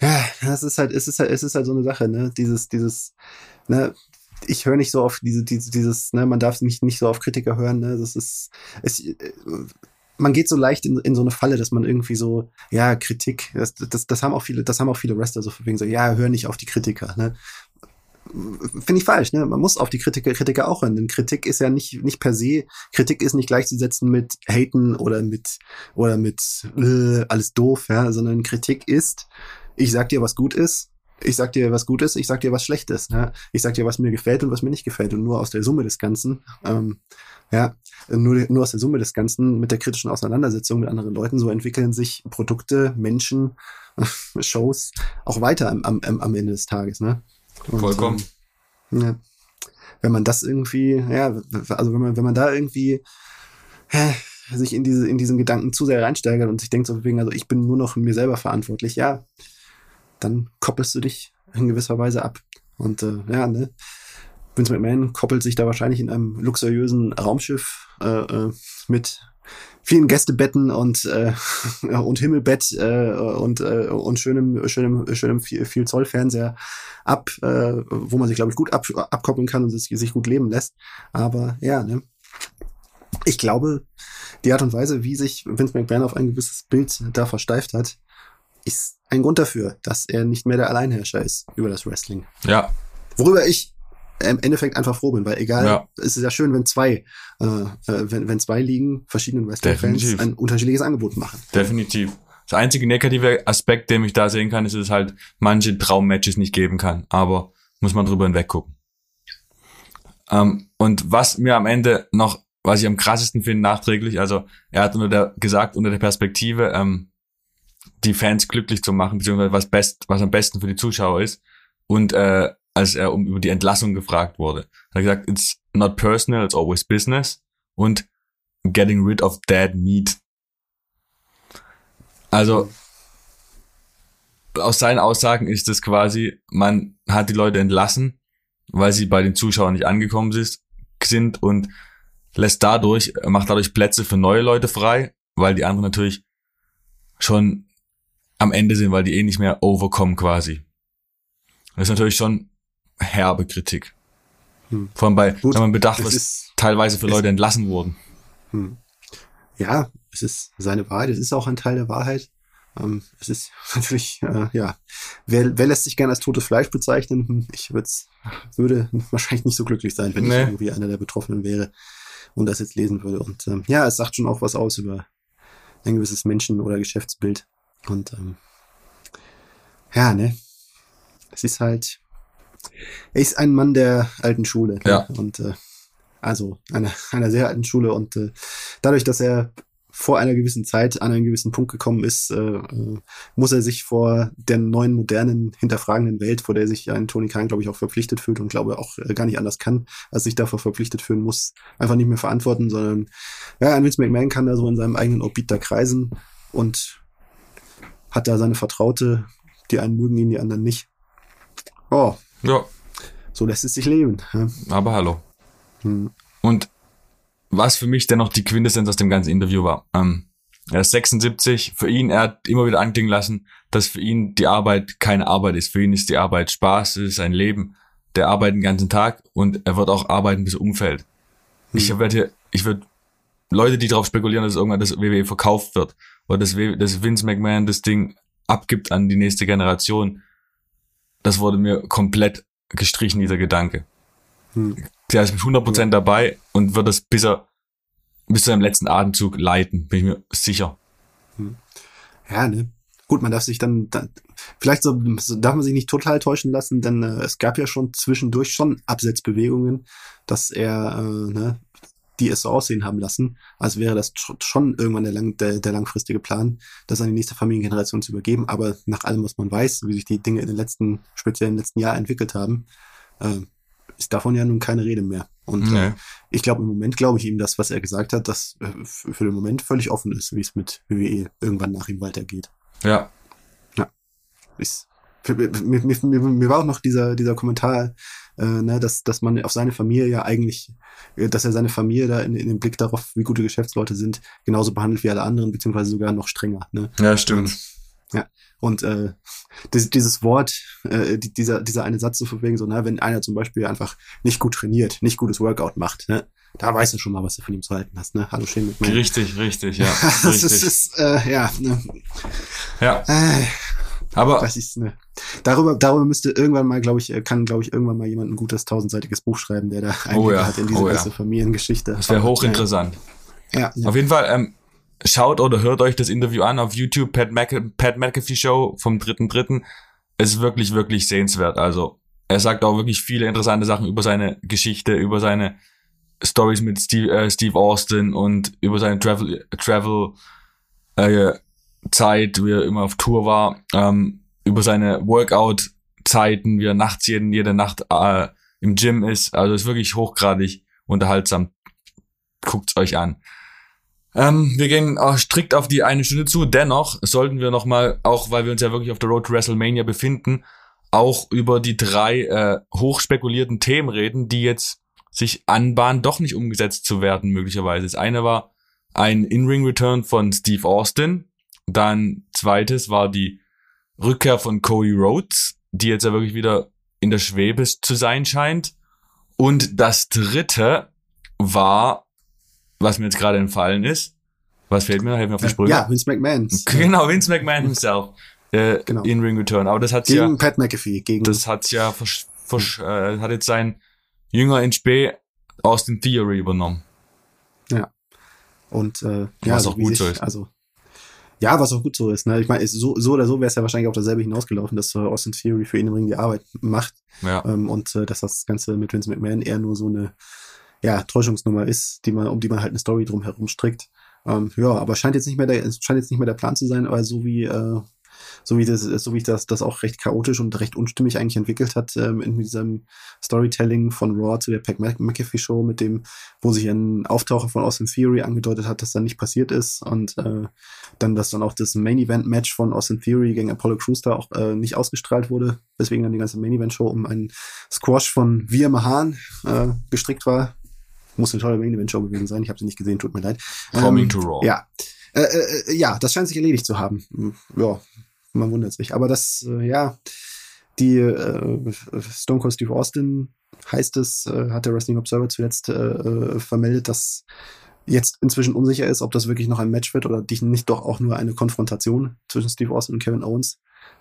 ja, das ist halt, es ist halt, es ist halt so eine Sache, ne? Dieses, dieses, ne, ich höre nicht so auf diese, diese, dieses, ne, man darf nicht, nicht so auf Kritiker hören, ne, das ist, es, man geht so leicht in, in so eine Falle, dass man irgendwie so, ja, Kritik, das, das, das haben auch viele, das haben auch viele Wrestler so wegen so, ja, hör nicht auf die Kritiker, ne. Finde ich falsch, ne? Man muss auf die Kritiker, Kritiker auch hören, denn Kritik ist ja nicht, nicht per se, Kritik ist nicht gleichzusetzen mit Haten oder mit, oder mit, äh, alles doof, ja, sondern Kritik ist, ich sag dir, was gut ist, ich sag dir, was gut ist, ich sag dir, was schlecht ist. Ja? Ich sag dir, was mir gefällt und was mir nicht gefällt. Und nur aus der Summe des Ganzen, ähm, ja, nur, nur aus der Summe des Ganzen mit der kritischen Auseinandersetzung mit anderen Leuten, so entwickeln sich Produkte, Menschen, [laughs] Shows auch weiter am, am, am Ende des Tages. Ne? Und, Vollkommen. Ähm, ja, wenn man das irgendwie, ja, also wenn man, wenn man da irgendwie äh, sich in diese, in diesen Gedanken zu sehr reinsteigert und sich denkt so wegen, also ich bin nur noch mir selber verantwortlich, ja, dann koppelst du dich in gewisser Weise ab. Und äh, ja, ne? Vince McMahon koppelt sich da wahrscheinlich in einem luxuriösen Raumschiff äh, äh, mit vielen Gästebetten und äh, [laughs] und Himmelbett äh, und äh, und schönem schönem schönem viel, viel Zoll Fernseher ab, äh, wo man sich glaube ich gut ab, abkoppeln kann und sich, sich gut leben lässt. Aber ja, ne? Ich glaube, die Art und Weise, wie sich Vince McMahon auf ein gewisses Bild da versteift hat, ist ein Grund dafür, dass er nicht mehr der Alleinherrscher ist über das Wrestling. Ja. Worüber ich im Endeffekt einfach froh bin, weil egal, ja. es ist ja schön, wenn zwei, äh, äh wenn, wenn zwei Ligen verschiedenen Wrestling-Fans ein unterschiedliches Angebot machen. Definitiv. Das einzige negative Aspekt, den ich da sehen kann, ist, dass es halt manche Traummatches nicht geben kann. Aber muss man drüber hinweggucken. Ähm, und was mir am Ende noch, was ich am krassesten finde, nachträglich, also er hat unter der, gesagt, unter der Perspektive, ähm, die Fans glücklich zu machen, beziehungsweise was best, was am besten für die Zuschauer ist. Und äh, als er um über die Entlassung gefragt wurde, hat er gesagt, it's not personal, it's always business und getting rid of dead meat. Also aus seinen Aussagen ist es quasi, man hat die Leute entlassen, weil sie bei den Zuschauern nicht angekommen sind und lässt dadurch, macht dadurch Plätze für neue Leute frei, weil die anderen natürlich schon am Ende sind, weil die eh nicht mehr overkommen quasi. Das ist natürlich schon herbe Kritik. Hm. Vor allem bei, Gut, wenn man bedacht, was ist, teilweise für Leute entlassen wurden. Hm. Ja, es ist seine Wahrheit, es ist auch ein Teil der Wahrheit. Ähm, es ist [laughs] natürlich, äh, ja, wer, wer lässt sich gerne als totes Fleisch bezeichnen? Hm, ich würde [laughs] wahrscheinlich nicht so glücklich sein, wenn nee. ich irgendwie einer der Betroffenen wäre und das jetzt lesen würde. Und ähm, ja, es sagt schon auch was aus über ein gewisses Menschen- oder Geschäftsbild. Und ähm, ja, ne? Es ist halt. Er ist ein Mann der alten Schule. Ne? Ja. Und äh, also einer, einer sehr alten Schule. Und äh, dadurch, dass er vor einer gewissen Zeit an einen gewissen Punkt gekommen ist, äh, äh, muss er sich vor der neuen, modernen, hinterfragenden Welt, vor der sich ein Tony Khan, glaube ich, auch verpflichtet fühlt und glaube auch äh, gar nicht anders kann, als sich davor verpflichtet fühlen muss, einfach nicht mehr verantworten, sondern ja, ein Vince McMahon kann da so in seinem eigenen Orbit da kreisen und hat da seine Vertraute, die einen mögen ihn, die anderen nicht. Oh. Ja. So lässt es sich leben. Aber hallo. Hm. Und was für mich dennoch die Quintessenz aus dem ganzen Interview war. Ähm, er ist 76, für ihn, er hat immer wieder anklingen lassen, dass für ihn die Arbeit keine Arbeit ist. Für ihn ist die Arbeit Spaß, es ist ein Leben. Der arbeitet den ganzen Tag und er wird auch arbeiten, bis er umfällt. Hm. Ich werde, ich würde Leute, die darauf spekulieren, dass irgendwann das WWE verkauft wird oder dass, dass Vince McMahon das Ding abgibt an die nächste Generation, das wurde mir komplett gestrichen, dieser Gedanke. Hm. Der ist mit 100% ja. dabei und wird das bis er bis zu seinem letzten Atemzug leiten, bin ich mir sicher. Hm. Ja, ne? Gut, man darf sich dann, dann vielleicht so, darf man sich nicht total täuschen lassen, denn äh, es gab ja schon zwischendurch schon Absetzbewegungen, dass er äh, ne, die es so aussehen haben lassen, als wäre das schon irgendwann der, lang, der, der langfristige Plan, das an die nächste Familiengeneration zu übergeben. Aber nach allem, was man weiß, wie sich die Dinge in den letzten, speziell im letzten Jahr entwickelt haben, äh, ist davon ja nun keine Rede mehr. Und nee. äh, ich glaube, im Moment glaube ich ihm das, was er gesagt hat, dass äh, für den Moment völlig offen ist, wie es mit WWE irgendwann nach ihm weitergeht. Ja. Ja. Ist, mir, mir, mir, mir war auch noch dieser, dieser Kommentar, äh, ne, dass, dass man auf seine Familie ja eigentlich, äh, dass er seine Familie da in, in dem Blick darauf, wie gute Geschäftsleute sind, genauso behandelt wie alle anderen, beziehungsweise sogar noch strenger. Ne? Ja, stimmt. Ja, und äh, das, dieses Wort, äh, dieser, dieser eine Satz so von wegen so, ne, wenn einer zum Beispiel einfach nicht gut trainiert, nicht gutes Workout macht, ne, da weißt du schon mal, was du von ihm zu halten hast, ne? Hallo Shane McMahon. Richtig, richtig, ja. [laughs] das richtig. ist, äh, ja, ne. Ja. Äh, aber das ist, ne. Darüber, darüber müsste irgendwann mal, glaube ich, äh, kann, glaube ich, irgendwann mal jemand ein gutes tausendseitiges Buch schreiben, der da Einblick oh ja, hat in diese oh ganze ja. Familiengeschichte. Das wäre hochinteressant. Ja, ja. Auf jeden Fall, ähm, schaut oder hört euch das Interview an auf YouTube, Pat, Mc Pat McAfee Show vom 3.3. Es ist wirklich, wirklich sehenswert. Also, er sagt auch wirklich viele interessante Sachen über seine Geschichte, über seine Stories mit Steve, äh, Steve Austin und über seine Travel, Travel, äh, Zeit, wie er immer auf Tour war, ähm, über seine Workout-Zeiten, wie er nachts jeden, jede Nacht äh, im Gym ist. Also ist wirklich hochgradig unterhaltsam. Guckt's euch an. Ähm, wir gehen auch strikt auf die eine Stunde zu. Dennoch sollten wir nochmal, auch weil wir uns ja wirklich auf der Road to WrestleMania befinden, auch über die drei äh, hochspekulierten Themen reden, die jetzt sich anbahnen, doch nicht umgesetzt zu werden, möglicherweise. Das eine war ein In-Ring-Return von Steve Austin. Dann zweites war die Rückkehr von Cody Rhodes, die jetzt ja wirklich wieder in der Schwebe zu sein scheint. Und das dritte war was mir jetzt gerade entfallen ist. Was fehlt mir? Helfen mir auf die Sprünge. Ja, Vince McMahon. [laughs] Genau, Vince McMahon himself. Äh, genau. In Ring Return. Aber das hat gegen ja. Gegen Pat McAfee. Gegen das hat ja versch, versch, äh, hat jetzt sein Jünger in Spee aus den Theory übernommen. Ja. Und äh, ja, was also, auch gut so ist. Also ja, was auch gut so ist. Ne? Ich meine, so, so oder so wäre es ja wahrscheinlich auch dasselbe hinausgelaufen, dass äh, Austin Theory für ihn im Ring die Arbeit macht. Ja. Ähm, und äh, dass das Ganze mit Vince McMahon eher nur so eine ja, Täuschungsnummer ist, die man, um die man halt eine Story drum herum strickt. Ähm, ja, aber scheint jetzt nicht mehr der, scheint jetzt nicht mehr der Plan zu sein, aber so wie, äh, so wie das, so wie das, das auch recht chaotisch und recht unstimmig eigentlich entwickelt hat, ähm, in diesem Storytelling von Raw zu der Pac McAfee Show, mit dem, wo sich ein Auftaucher von Austin Theory angedeutet hat, dass dann nicht passiert ist und äh, dann, dass dann auch das Main Event Match von Austin Theory gegen Apollo Crews da auch äh, nicht ausgestrahlt wurde, weswegen dann die ganze Main Event Show um einen Squash von Via Mahan äh, gestrickt war, muss eine tolle Main Event Show gewesen sein. Ich habe sie nicht gesehen, tut mir leid. Coming ähm, to Raw. Ja. Äh, äh, ja, das scheint sich erledigt zu haben. Ja, man wundert sich. Aber das, äh, ja, die äh, Stone Cold Steve Austin heißt es, äh, hat der Wrestling Observer zuletzt äh, äh, vermeldet, dass jetzt inzwischen unsicher ist, ob das wirklich noch ein Match wird oder nicht doch auch nur eine Konfrontation zwischen Steve Austin und Kevin Owens,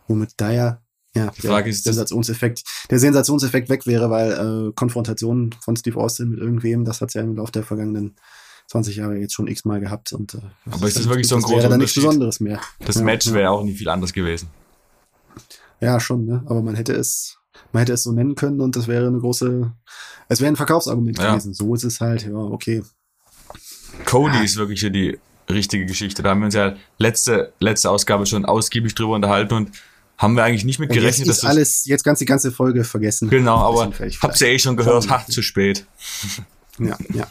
womit da ja ja, die Frage der ist, Sensationseffekt, der Sensationseffekt weg wäre, weil äh, Konfrontationen von Steve Austin mit irgendwem, das hat es ja im Laufe der vergangenen 20 Jahre jetzt schon x-mal gehabt. Und, äh, Aber ist das wirklich so ein großer wäre dann nichts Besonderes mehr. Das Match wäre ja. auch nicht viel anders gewesen. Ja, schon, ne? Aber man hätte es, man hätte es so nennen können und das wäre eine große, es wäre ein Verkaufsargument ja. gewesen. So ist es halt, ja, okay. Cody ist wirklich die richtige Geschichte. Da haben wir uns ja letzte, letzte Ausgabe schon ausgiebig drüber unterhalten und haben wir eigentlich nicht mit gerechnet, ist alles, jetzt ganz die ganze Folge vergessen. Genau, aber hab's ja eh schon gehört, ha, [laughs] zu spät. Ja, ja.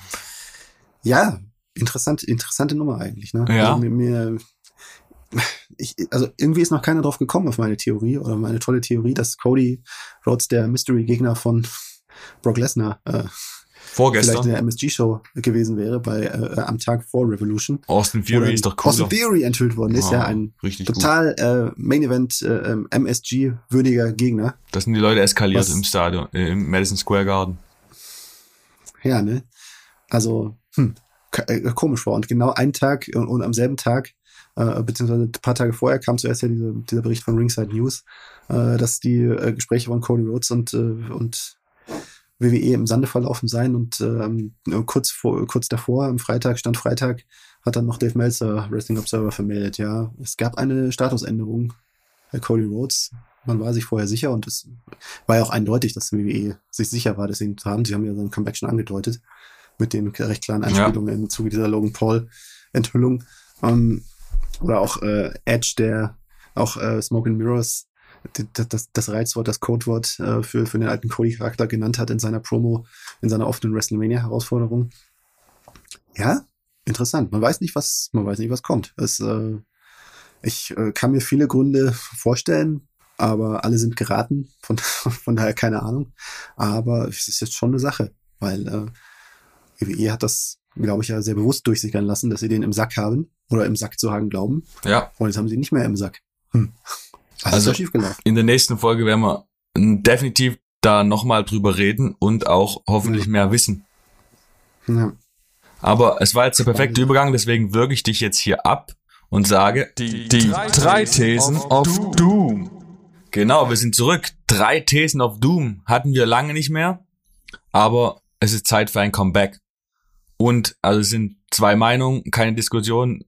Ja, interessant, interessante Nummer eigentlich, ne? Ja. Also mir, mir, ich, also irgendwie ist noch keiner drauf gekommen auf meine Theorie oder meine tolle Theorie, dass Cody Rhodes der Mystery-Gegner von Brock Lesnar äh, Vorgestern. vielleicht in der MSG-Show gewesen wäre bei äh, am Tag vor Revolution. Austin Oder ist doch cool. Austin Theory enthüllt worden ist, Ah, ja ein total äh, Main Event äh, ähm, Gegner. Da sind die Leute eskaliert Was- im Stadion, äh, im Madison Square Garden. Ja, ne? Also, hm, äh, komisch war. Und genau einen Tag und, und am selben Tag, äh, beziehungsweise ein paar Tage vorher, kam zuerst ja diese, dieser Bericht von Ringside News, äh, dass die äh, Gespräche von Cody Rhodes und, äh, und WWE im Sande verlaufen seien. Und ähm, kurz, vor, kurz davor, am Freitag, stand Freitag, hat dann noch Dave Meltzer, Wrestling Observer, vermeldet, ja, es gab eine Statusänderung bei Cody Rhodes. Man war sich vorher sicher und es war ja auch eindeutig, dass WWE sich sicher war, deswegen zu haben. Sie haben ja sein Comeback schon angedeutet mit den recht klaren Einspielungen im Zuge dieser Logan Paul Enthüllung. Ähm, oder auch äh, Edge, der auch äh, Smoke and Mirrors d- d- das, das Reizwort, das Codewort äh, für, für den alten Cody-Charakter genannt hat in seiner Promo, in seiner offenen WrestleMania-Herausforderung. Ja, interessant. Man weiß nicht, was, man weiß nicht, was kommt. Es, äh, ich äh, kann mir viele Gründe vorstellen, aber alle sind geraten, von, [laughs] von daher keine Ahnung. Aber es ist jetzt schon eine Sache, weil äh, WWE hat das, glaube ich, ja sehr bewusst durchsickern lassen, dass sie den im Sack haben oder im Sack zu haben glauben. Ja. Und jetzt haben sie ihn nicht mehr im Sack. Hm. Was [laughs] Also- ist da schiefgelaufen? In der nächsten Folge werden wir definitiv da nochmal drüber reden und auch hoffentlich mehr wissen. Ja. Aber es war jetzt der perfekte Übergang, deswegen würge ich dich jetzt hier ab und sage die, drei Thesen of Doom. Genau, wir sind zurück. Drei Thesen of Doom hatten wir lange nicht mehr, aber es ist Zeit für ein Comeback. Und also es sind zwei Meinungen, keine Diskussion.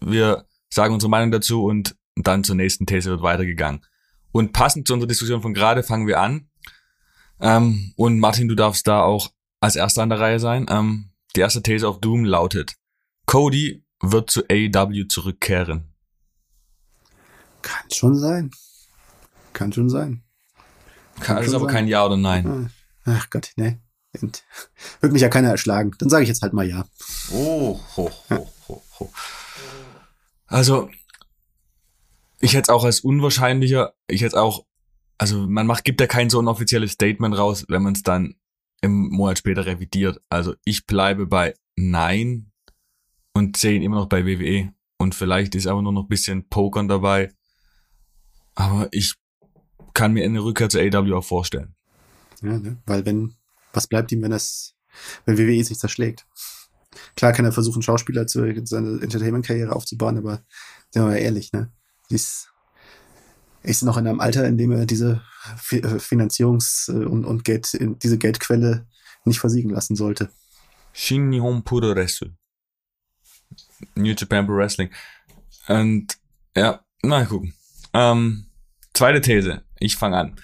Wir sagen unsere Meinung dazu und dann zur nächsten These wird weitergegangen. Und passend zu unserer Diskussion von gerade fangen wir an. Ähm, und Martin, du darfst da auch als erster an der Reihe sein. Ähm, die erste These of Doom lautet, Cody wird zu AEW zurückkehren. Kann schon sein. Kann schon sein. Kann, das ist aber sein. kein Ja oder Nein. Ach Gott, ne. Und [laughs] Wird mich ja keiner erschlagen. Dann sage ich jetzt halt mal ja. Oh, ho, ho, ho, ho. Also, ich hätte es auch als unwahrscheinlicher, ich hätte auch, also man macht, gibt ja kein so ein offizielles Statement raus, wenn man es dann im Monat später revidiert. Also ich bleibe bei Nein und sehe ihn immer noch bei WWE. Und vielleicht ist aber nur noch ein bisschen Pokern dabei. Aber ich kann mir eine Rückkehr zur AEW auch vorstellen. Ja, ne? Weil wenn, was bleibt ihm, wenn das, wenn WWE sich zerschlägt? Klar kann er versuchen, Schauspieler zu, seine Entertainment-Karriere aufzubauen, aber sind wir mal ehrlich, ne? Die ist, ist noch in einem Alter, in dem er diese äh, Finanzierungs- äh, und, und Geld, diese Geldquelle nicht versiegen lassen sollte. Shin Nihon Puroresu. New Japan Pro Wrestling. Und ja, mal gucken. Ähm, zweite These. Ich fange an.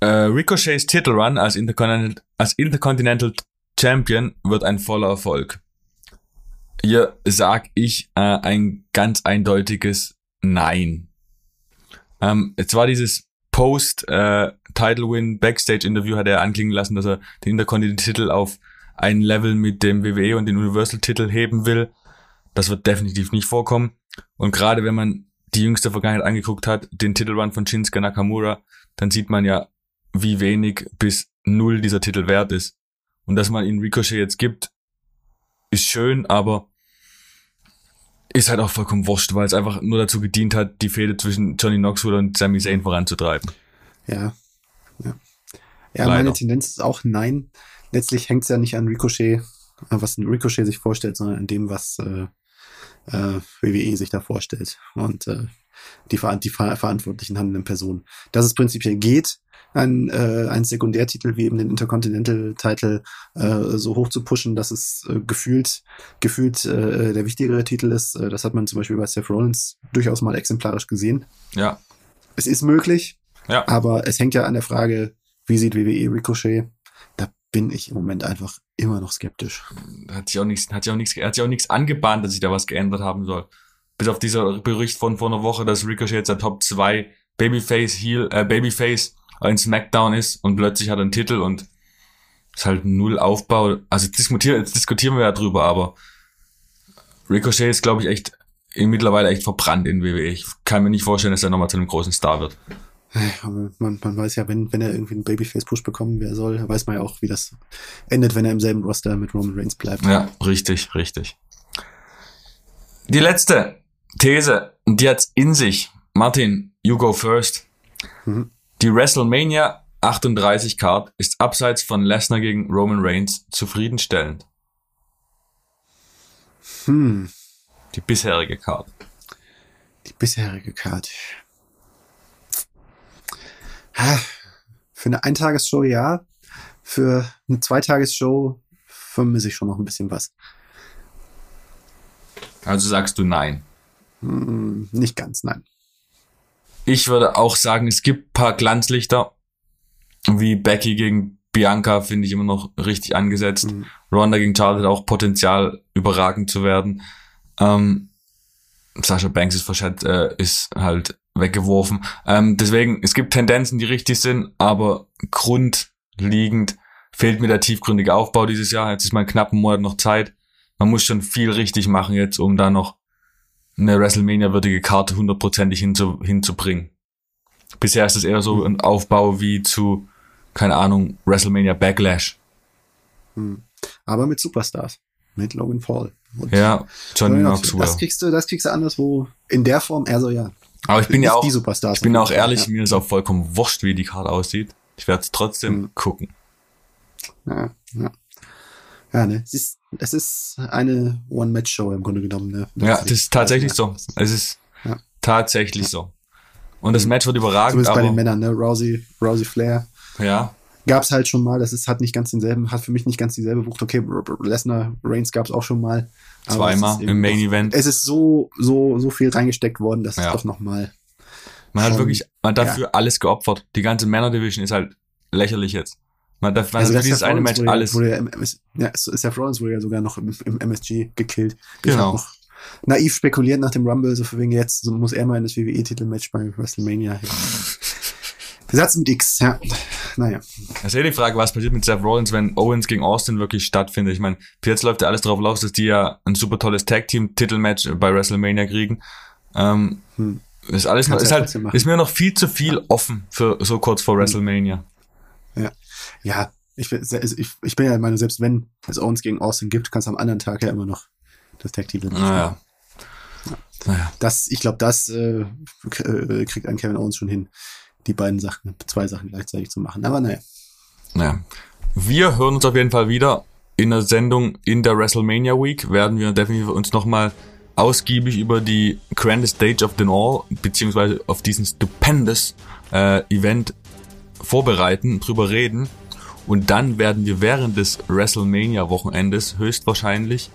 Äh, Ricochets Titelrun als Intercontinental, als Intercontinental Champion wird ein voller Erfolg. Hier sag ich äh, ein ganz eindeutiges Nein. Ähm, jetzt war dieses Post äh, hat er anklingen lassen, dass er den Intercontinental Titel auf ein Level mit dem WWE und den Universal Titel heben will. Das wird definitiv nicht vorkommen. Und gerade wenn man die jüngste Vergangenheit angeguckt hat, den Titelrun von Shinsuke Nakamura, dann sieht man ja, wie wenig bis null dieser Titel wert ist. Und dass man ihn Ricochet jetzt gibt, ist schön, aber ist halt auch vollkommen wurscht, weil es einfach nur dazu gedient hat, die Fehde zwischen Johnny Knoxville und Sami Zayn voranzutreiben. Ja. Ja, ja meine Tendenz ist auch nein. Letztlich hängt es ja nicht an Ricochet, äh, was Ricochet sich vorstellt, sondern an dem, was äh, äh, WWE sich da vorstellt. Und äh, die, Ver die ver verantwortlichen handelnden Personen. Dass es prinzipiell geht, einen, äh, einen Sekundärtitel wie eben den Intercontinental-Titel äh, so hoch zu pushen, dass es äh, gefühlt, gefühlt äh, der wichtigere Titel ist. Äh, das hat man zum Beispiel bei Seth Rollins durchaus mal exemplarisch gesehen. Ja, Es ist möglich, ja. aber es hängt ja an der Frage, wie sieht WWE Ricochet? Da bin ich im Moment einfach immer noch skeptisch. Hat sich auch nichts, hat sich auch nichts, hat sich auch nichts angebahnt, dass sich da was geändert haben soll. Bis auf dieser Bericht von vor einer Woche, dass Ricochet jetzt der Top 2 Babyface Heel, äh, Babyface in SmackDown ist und plötzlich hat er einen Titel und ist halt null Aufbau. Also diskutieren, jetzt diskutieren wir ja drüber, aber Ricochet ist, glaube ich, echt mittlerweile echt verbrannt in WWE. Ich kann mir nicht vorstellen, dass er nochmal zu einem großen Star wird. Man, man weiß ja, wenn, wenn er irgendwie einen Babyface-Push bekommen wer soll, weiß man ja auch, wie das endet, wenn er im selben Roster mit Roman Reigns bleibt. Ja, richtig, richtig. Die letzte These, die hat's in sich. Martin, you go first. Mhm. Die WrestleMania 38 Card ist abseits von Lesnar gegen Roman Reigns zufriedenstellend. Hm. Die bisherige Card. Die bisherige Card. Für eine Eintagesshow ja. Für eine Zweitagesshow vermisse ich schon noch ein bisschen was. Also sagst du nein? Hm, nicht ganz, nein. Ich würde auch sagen, es gibt paar Glanzlichter, wie Becky gegen Bianca finde ich immer noch richtig angesetzt. Mhm. Ronda gegen Charlotte hat auch Potenzial, überragend zu werden. Ähm, Sasha Banks ist, verschätzt, äh, ist halt weggeworfen. Ähm, deswegen, es gibt Tendenzen, die richtig sind, aber grundlegend fehlt mir der tiefgründige Aufbau dieses Jahr. Jetzt ist mal knapp einen Monat noch Zeit. Man muss schon viel richtig machen jetzt, um da noch eine WrestleMania-würdige Karte hundertprozentig hinzu, hinzubringen. Bisher ist es eher so ein Aufbau wie zu, keine Ahnung, WrestleMania Backlash. Hm. Aber mit Superstars. Mit Logan Paul. Und ja, Johnny Knoxville. Das kriegst du, das kriegst du anderswo in der Form, also ja. Aber ich bin ja auch, die Superstars ich bin auch ehrlich, ja. mir ist auch vollkommen wurscht, wie die Karte aussieht. Ich werde es trotzdem hm. gucken. Ja, ja. Ja, ne, es ist, es ist eine One-Match-Show im Grunde genommen, ne? Ja, das ist tatsächlich so. Es ist ja. tatsächlich ja. so. Und das Match wird überragend. Zumindest bei den Männern, ne? Rousey, Rousey Flair. Ja. Gab's halt schon mal, das ist, hat nicht ganz denselben, hat für mich nicht ganz dieselbe Wucht. Okay, Lesnar, Reigns gab's auch schon mal. Zweimal im Main Event. Es ist so, so, so viel reingesteckt worden, dass ja. es doch nochmal. Man hat wirklich, man hat dafür alles geopfert. Die ganze Männer Division ist halt lächerlich jetzt. Man darf, man also hat dieses eine Match wurde, alles. Wurde ja, MS, ja, Seth Rollins wurde ja sogar noch im, im MSG gekillt. Genau. naiv spekuliert nach dem Rumble, so für wegen jetzt so muss er mal in das WWE-Titelmatch bei WrestleMania. Satz [laughs] mit X, ja. Naja. Das ist ja die Frage, was passiert mit Seth Rollins, wenn Owens gegen Austin wirklich stattfindet. Ich meine, jetzt läuft ja alles darauf los, dass die ja ein super tolles Tag-Team-Titelmatch bei WrestleMania kriegen. Ähm, hm. Ist alles noch, ist halt, ist mir noch viel zu viel offen für so kurz vor hm. WrestleMania. Ja ich, ich, ich bin ja meine, selbst wenn es Owens gegen Austin gibt, kannst du am anderen Tag ja immer noch das Tag Team naja. ja. naja. Das, ich glaube, das äh, äh, kriegt ein Kevin Owens schon hin, die beiden Sachen, zwei Sachen gleichzeitig zu machen. Aber naja. Naja. Wir hören uns auf jeden Fall wieder in der Sendung in der WrestleMania Week. Werden wir definitiv uns nochmal ausgiebig über die grandest stage of them all, beziehungsweise auf diesen stupendous äh, Event vorbereiten, drüber reden. Und dann werden wir während des WrestleMania-Wochenendes höchstwahrscheinlich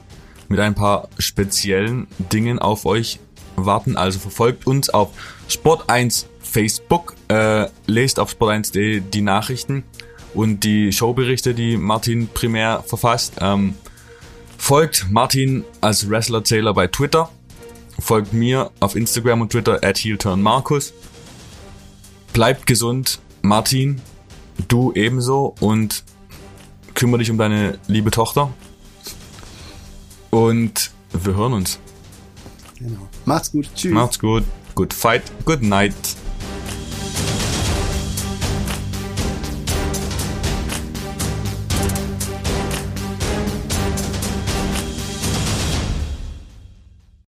mit ein paar speziellen Dingen auf euch warten. Also verfolgt uns auf Sport1 Facebook, äh, lest auf sport1.de die Nachrichten und die Showberichte, die Martin primär verfasst. Ähm, folgt Martin als Wrestler-Zähler bei Twitter. Folgt mir auf Instagram und Twitter at HeelTurnMarkus. Bleibt gesund, Martin du ebenso und kümmere dich um deine liebe Tochter. Und wir hören uns. Genau. Macht's gut. Tschüss. Macht's gut. Good fight. Good night.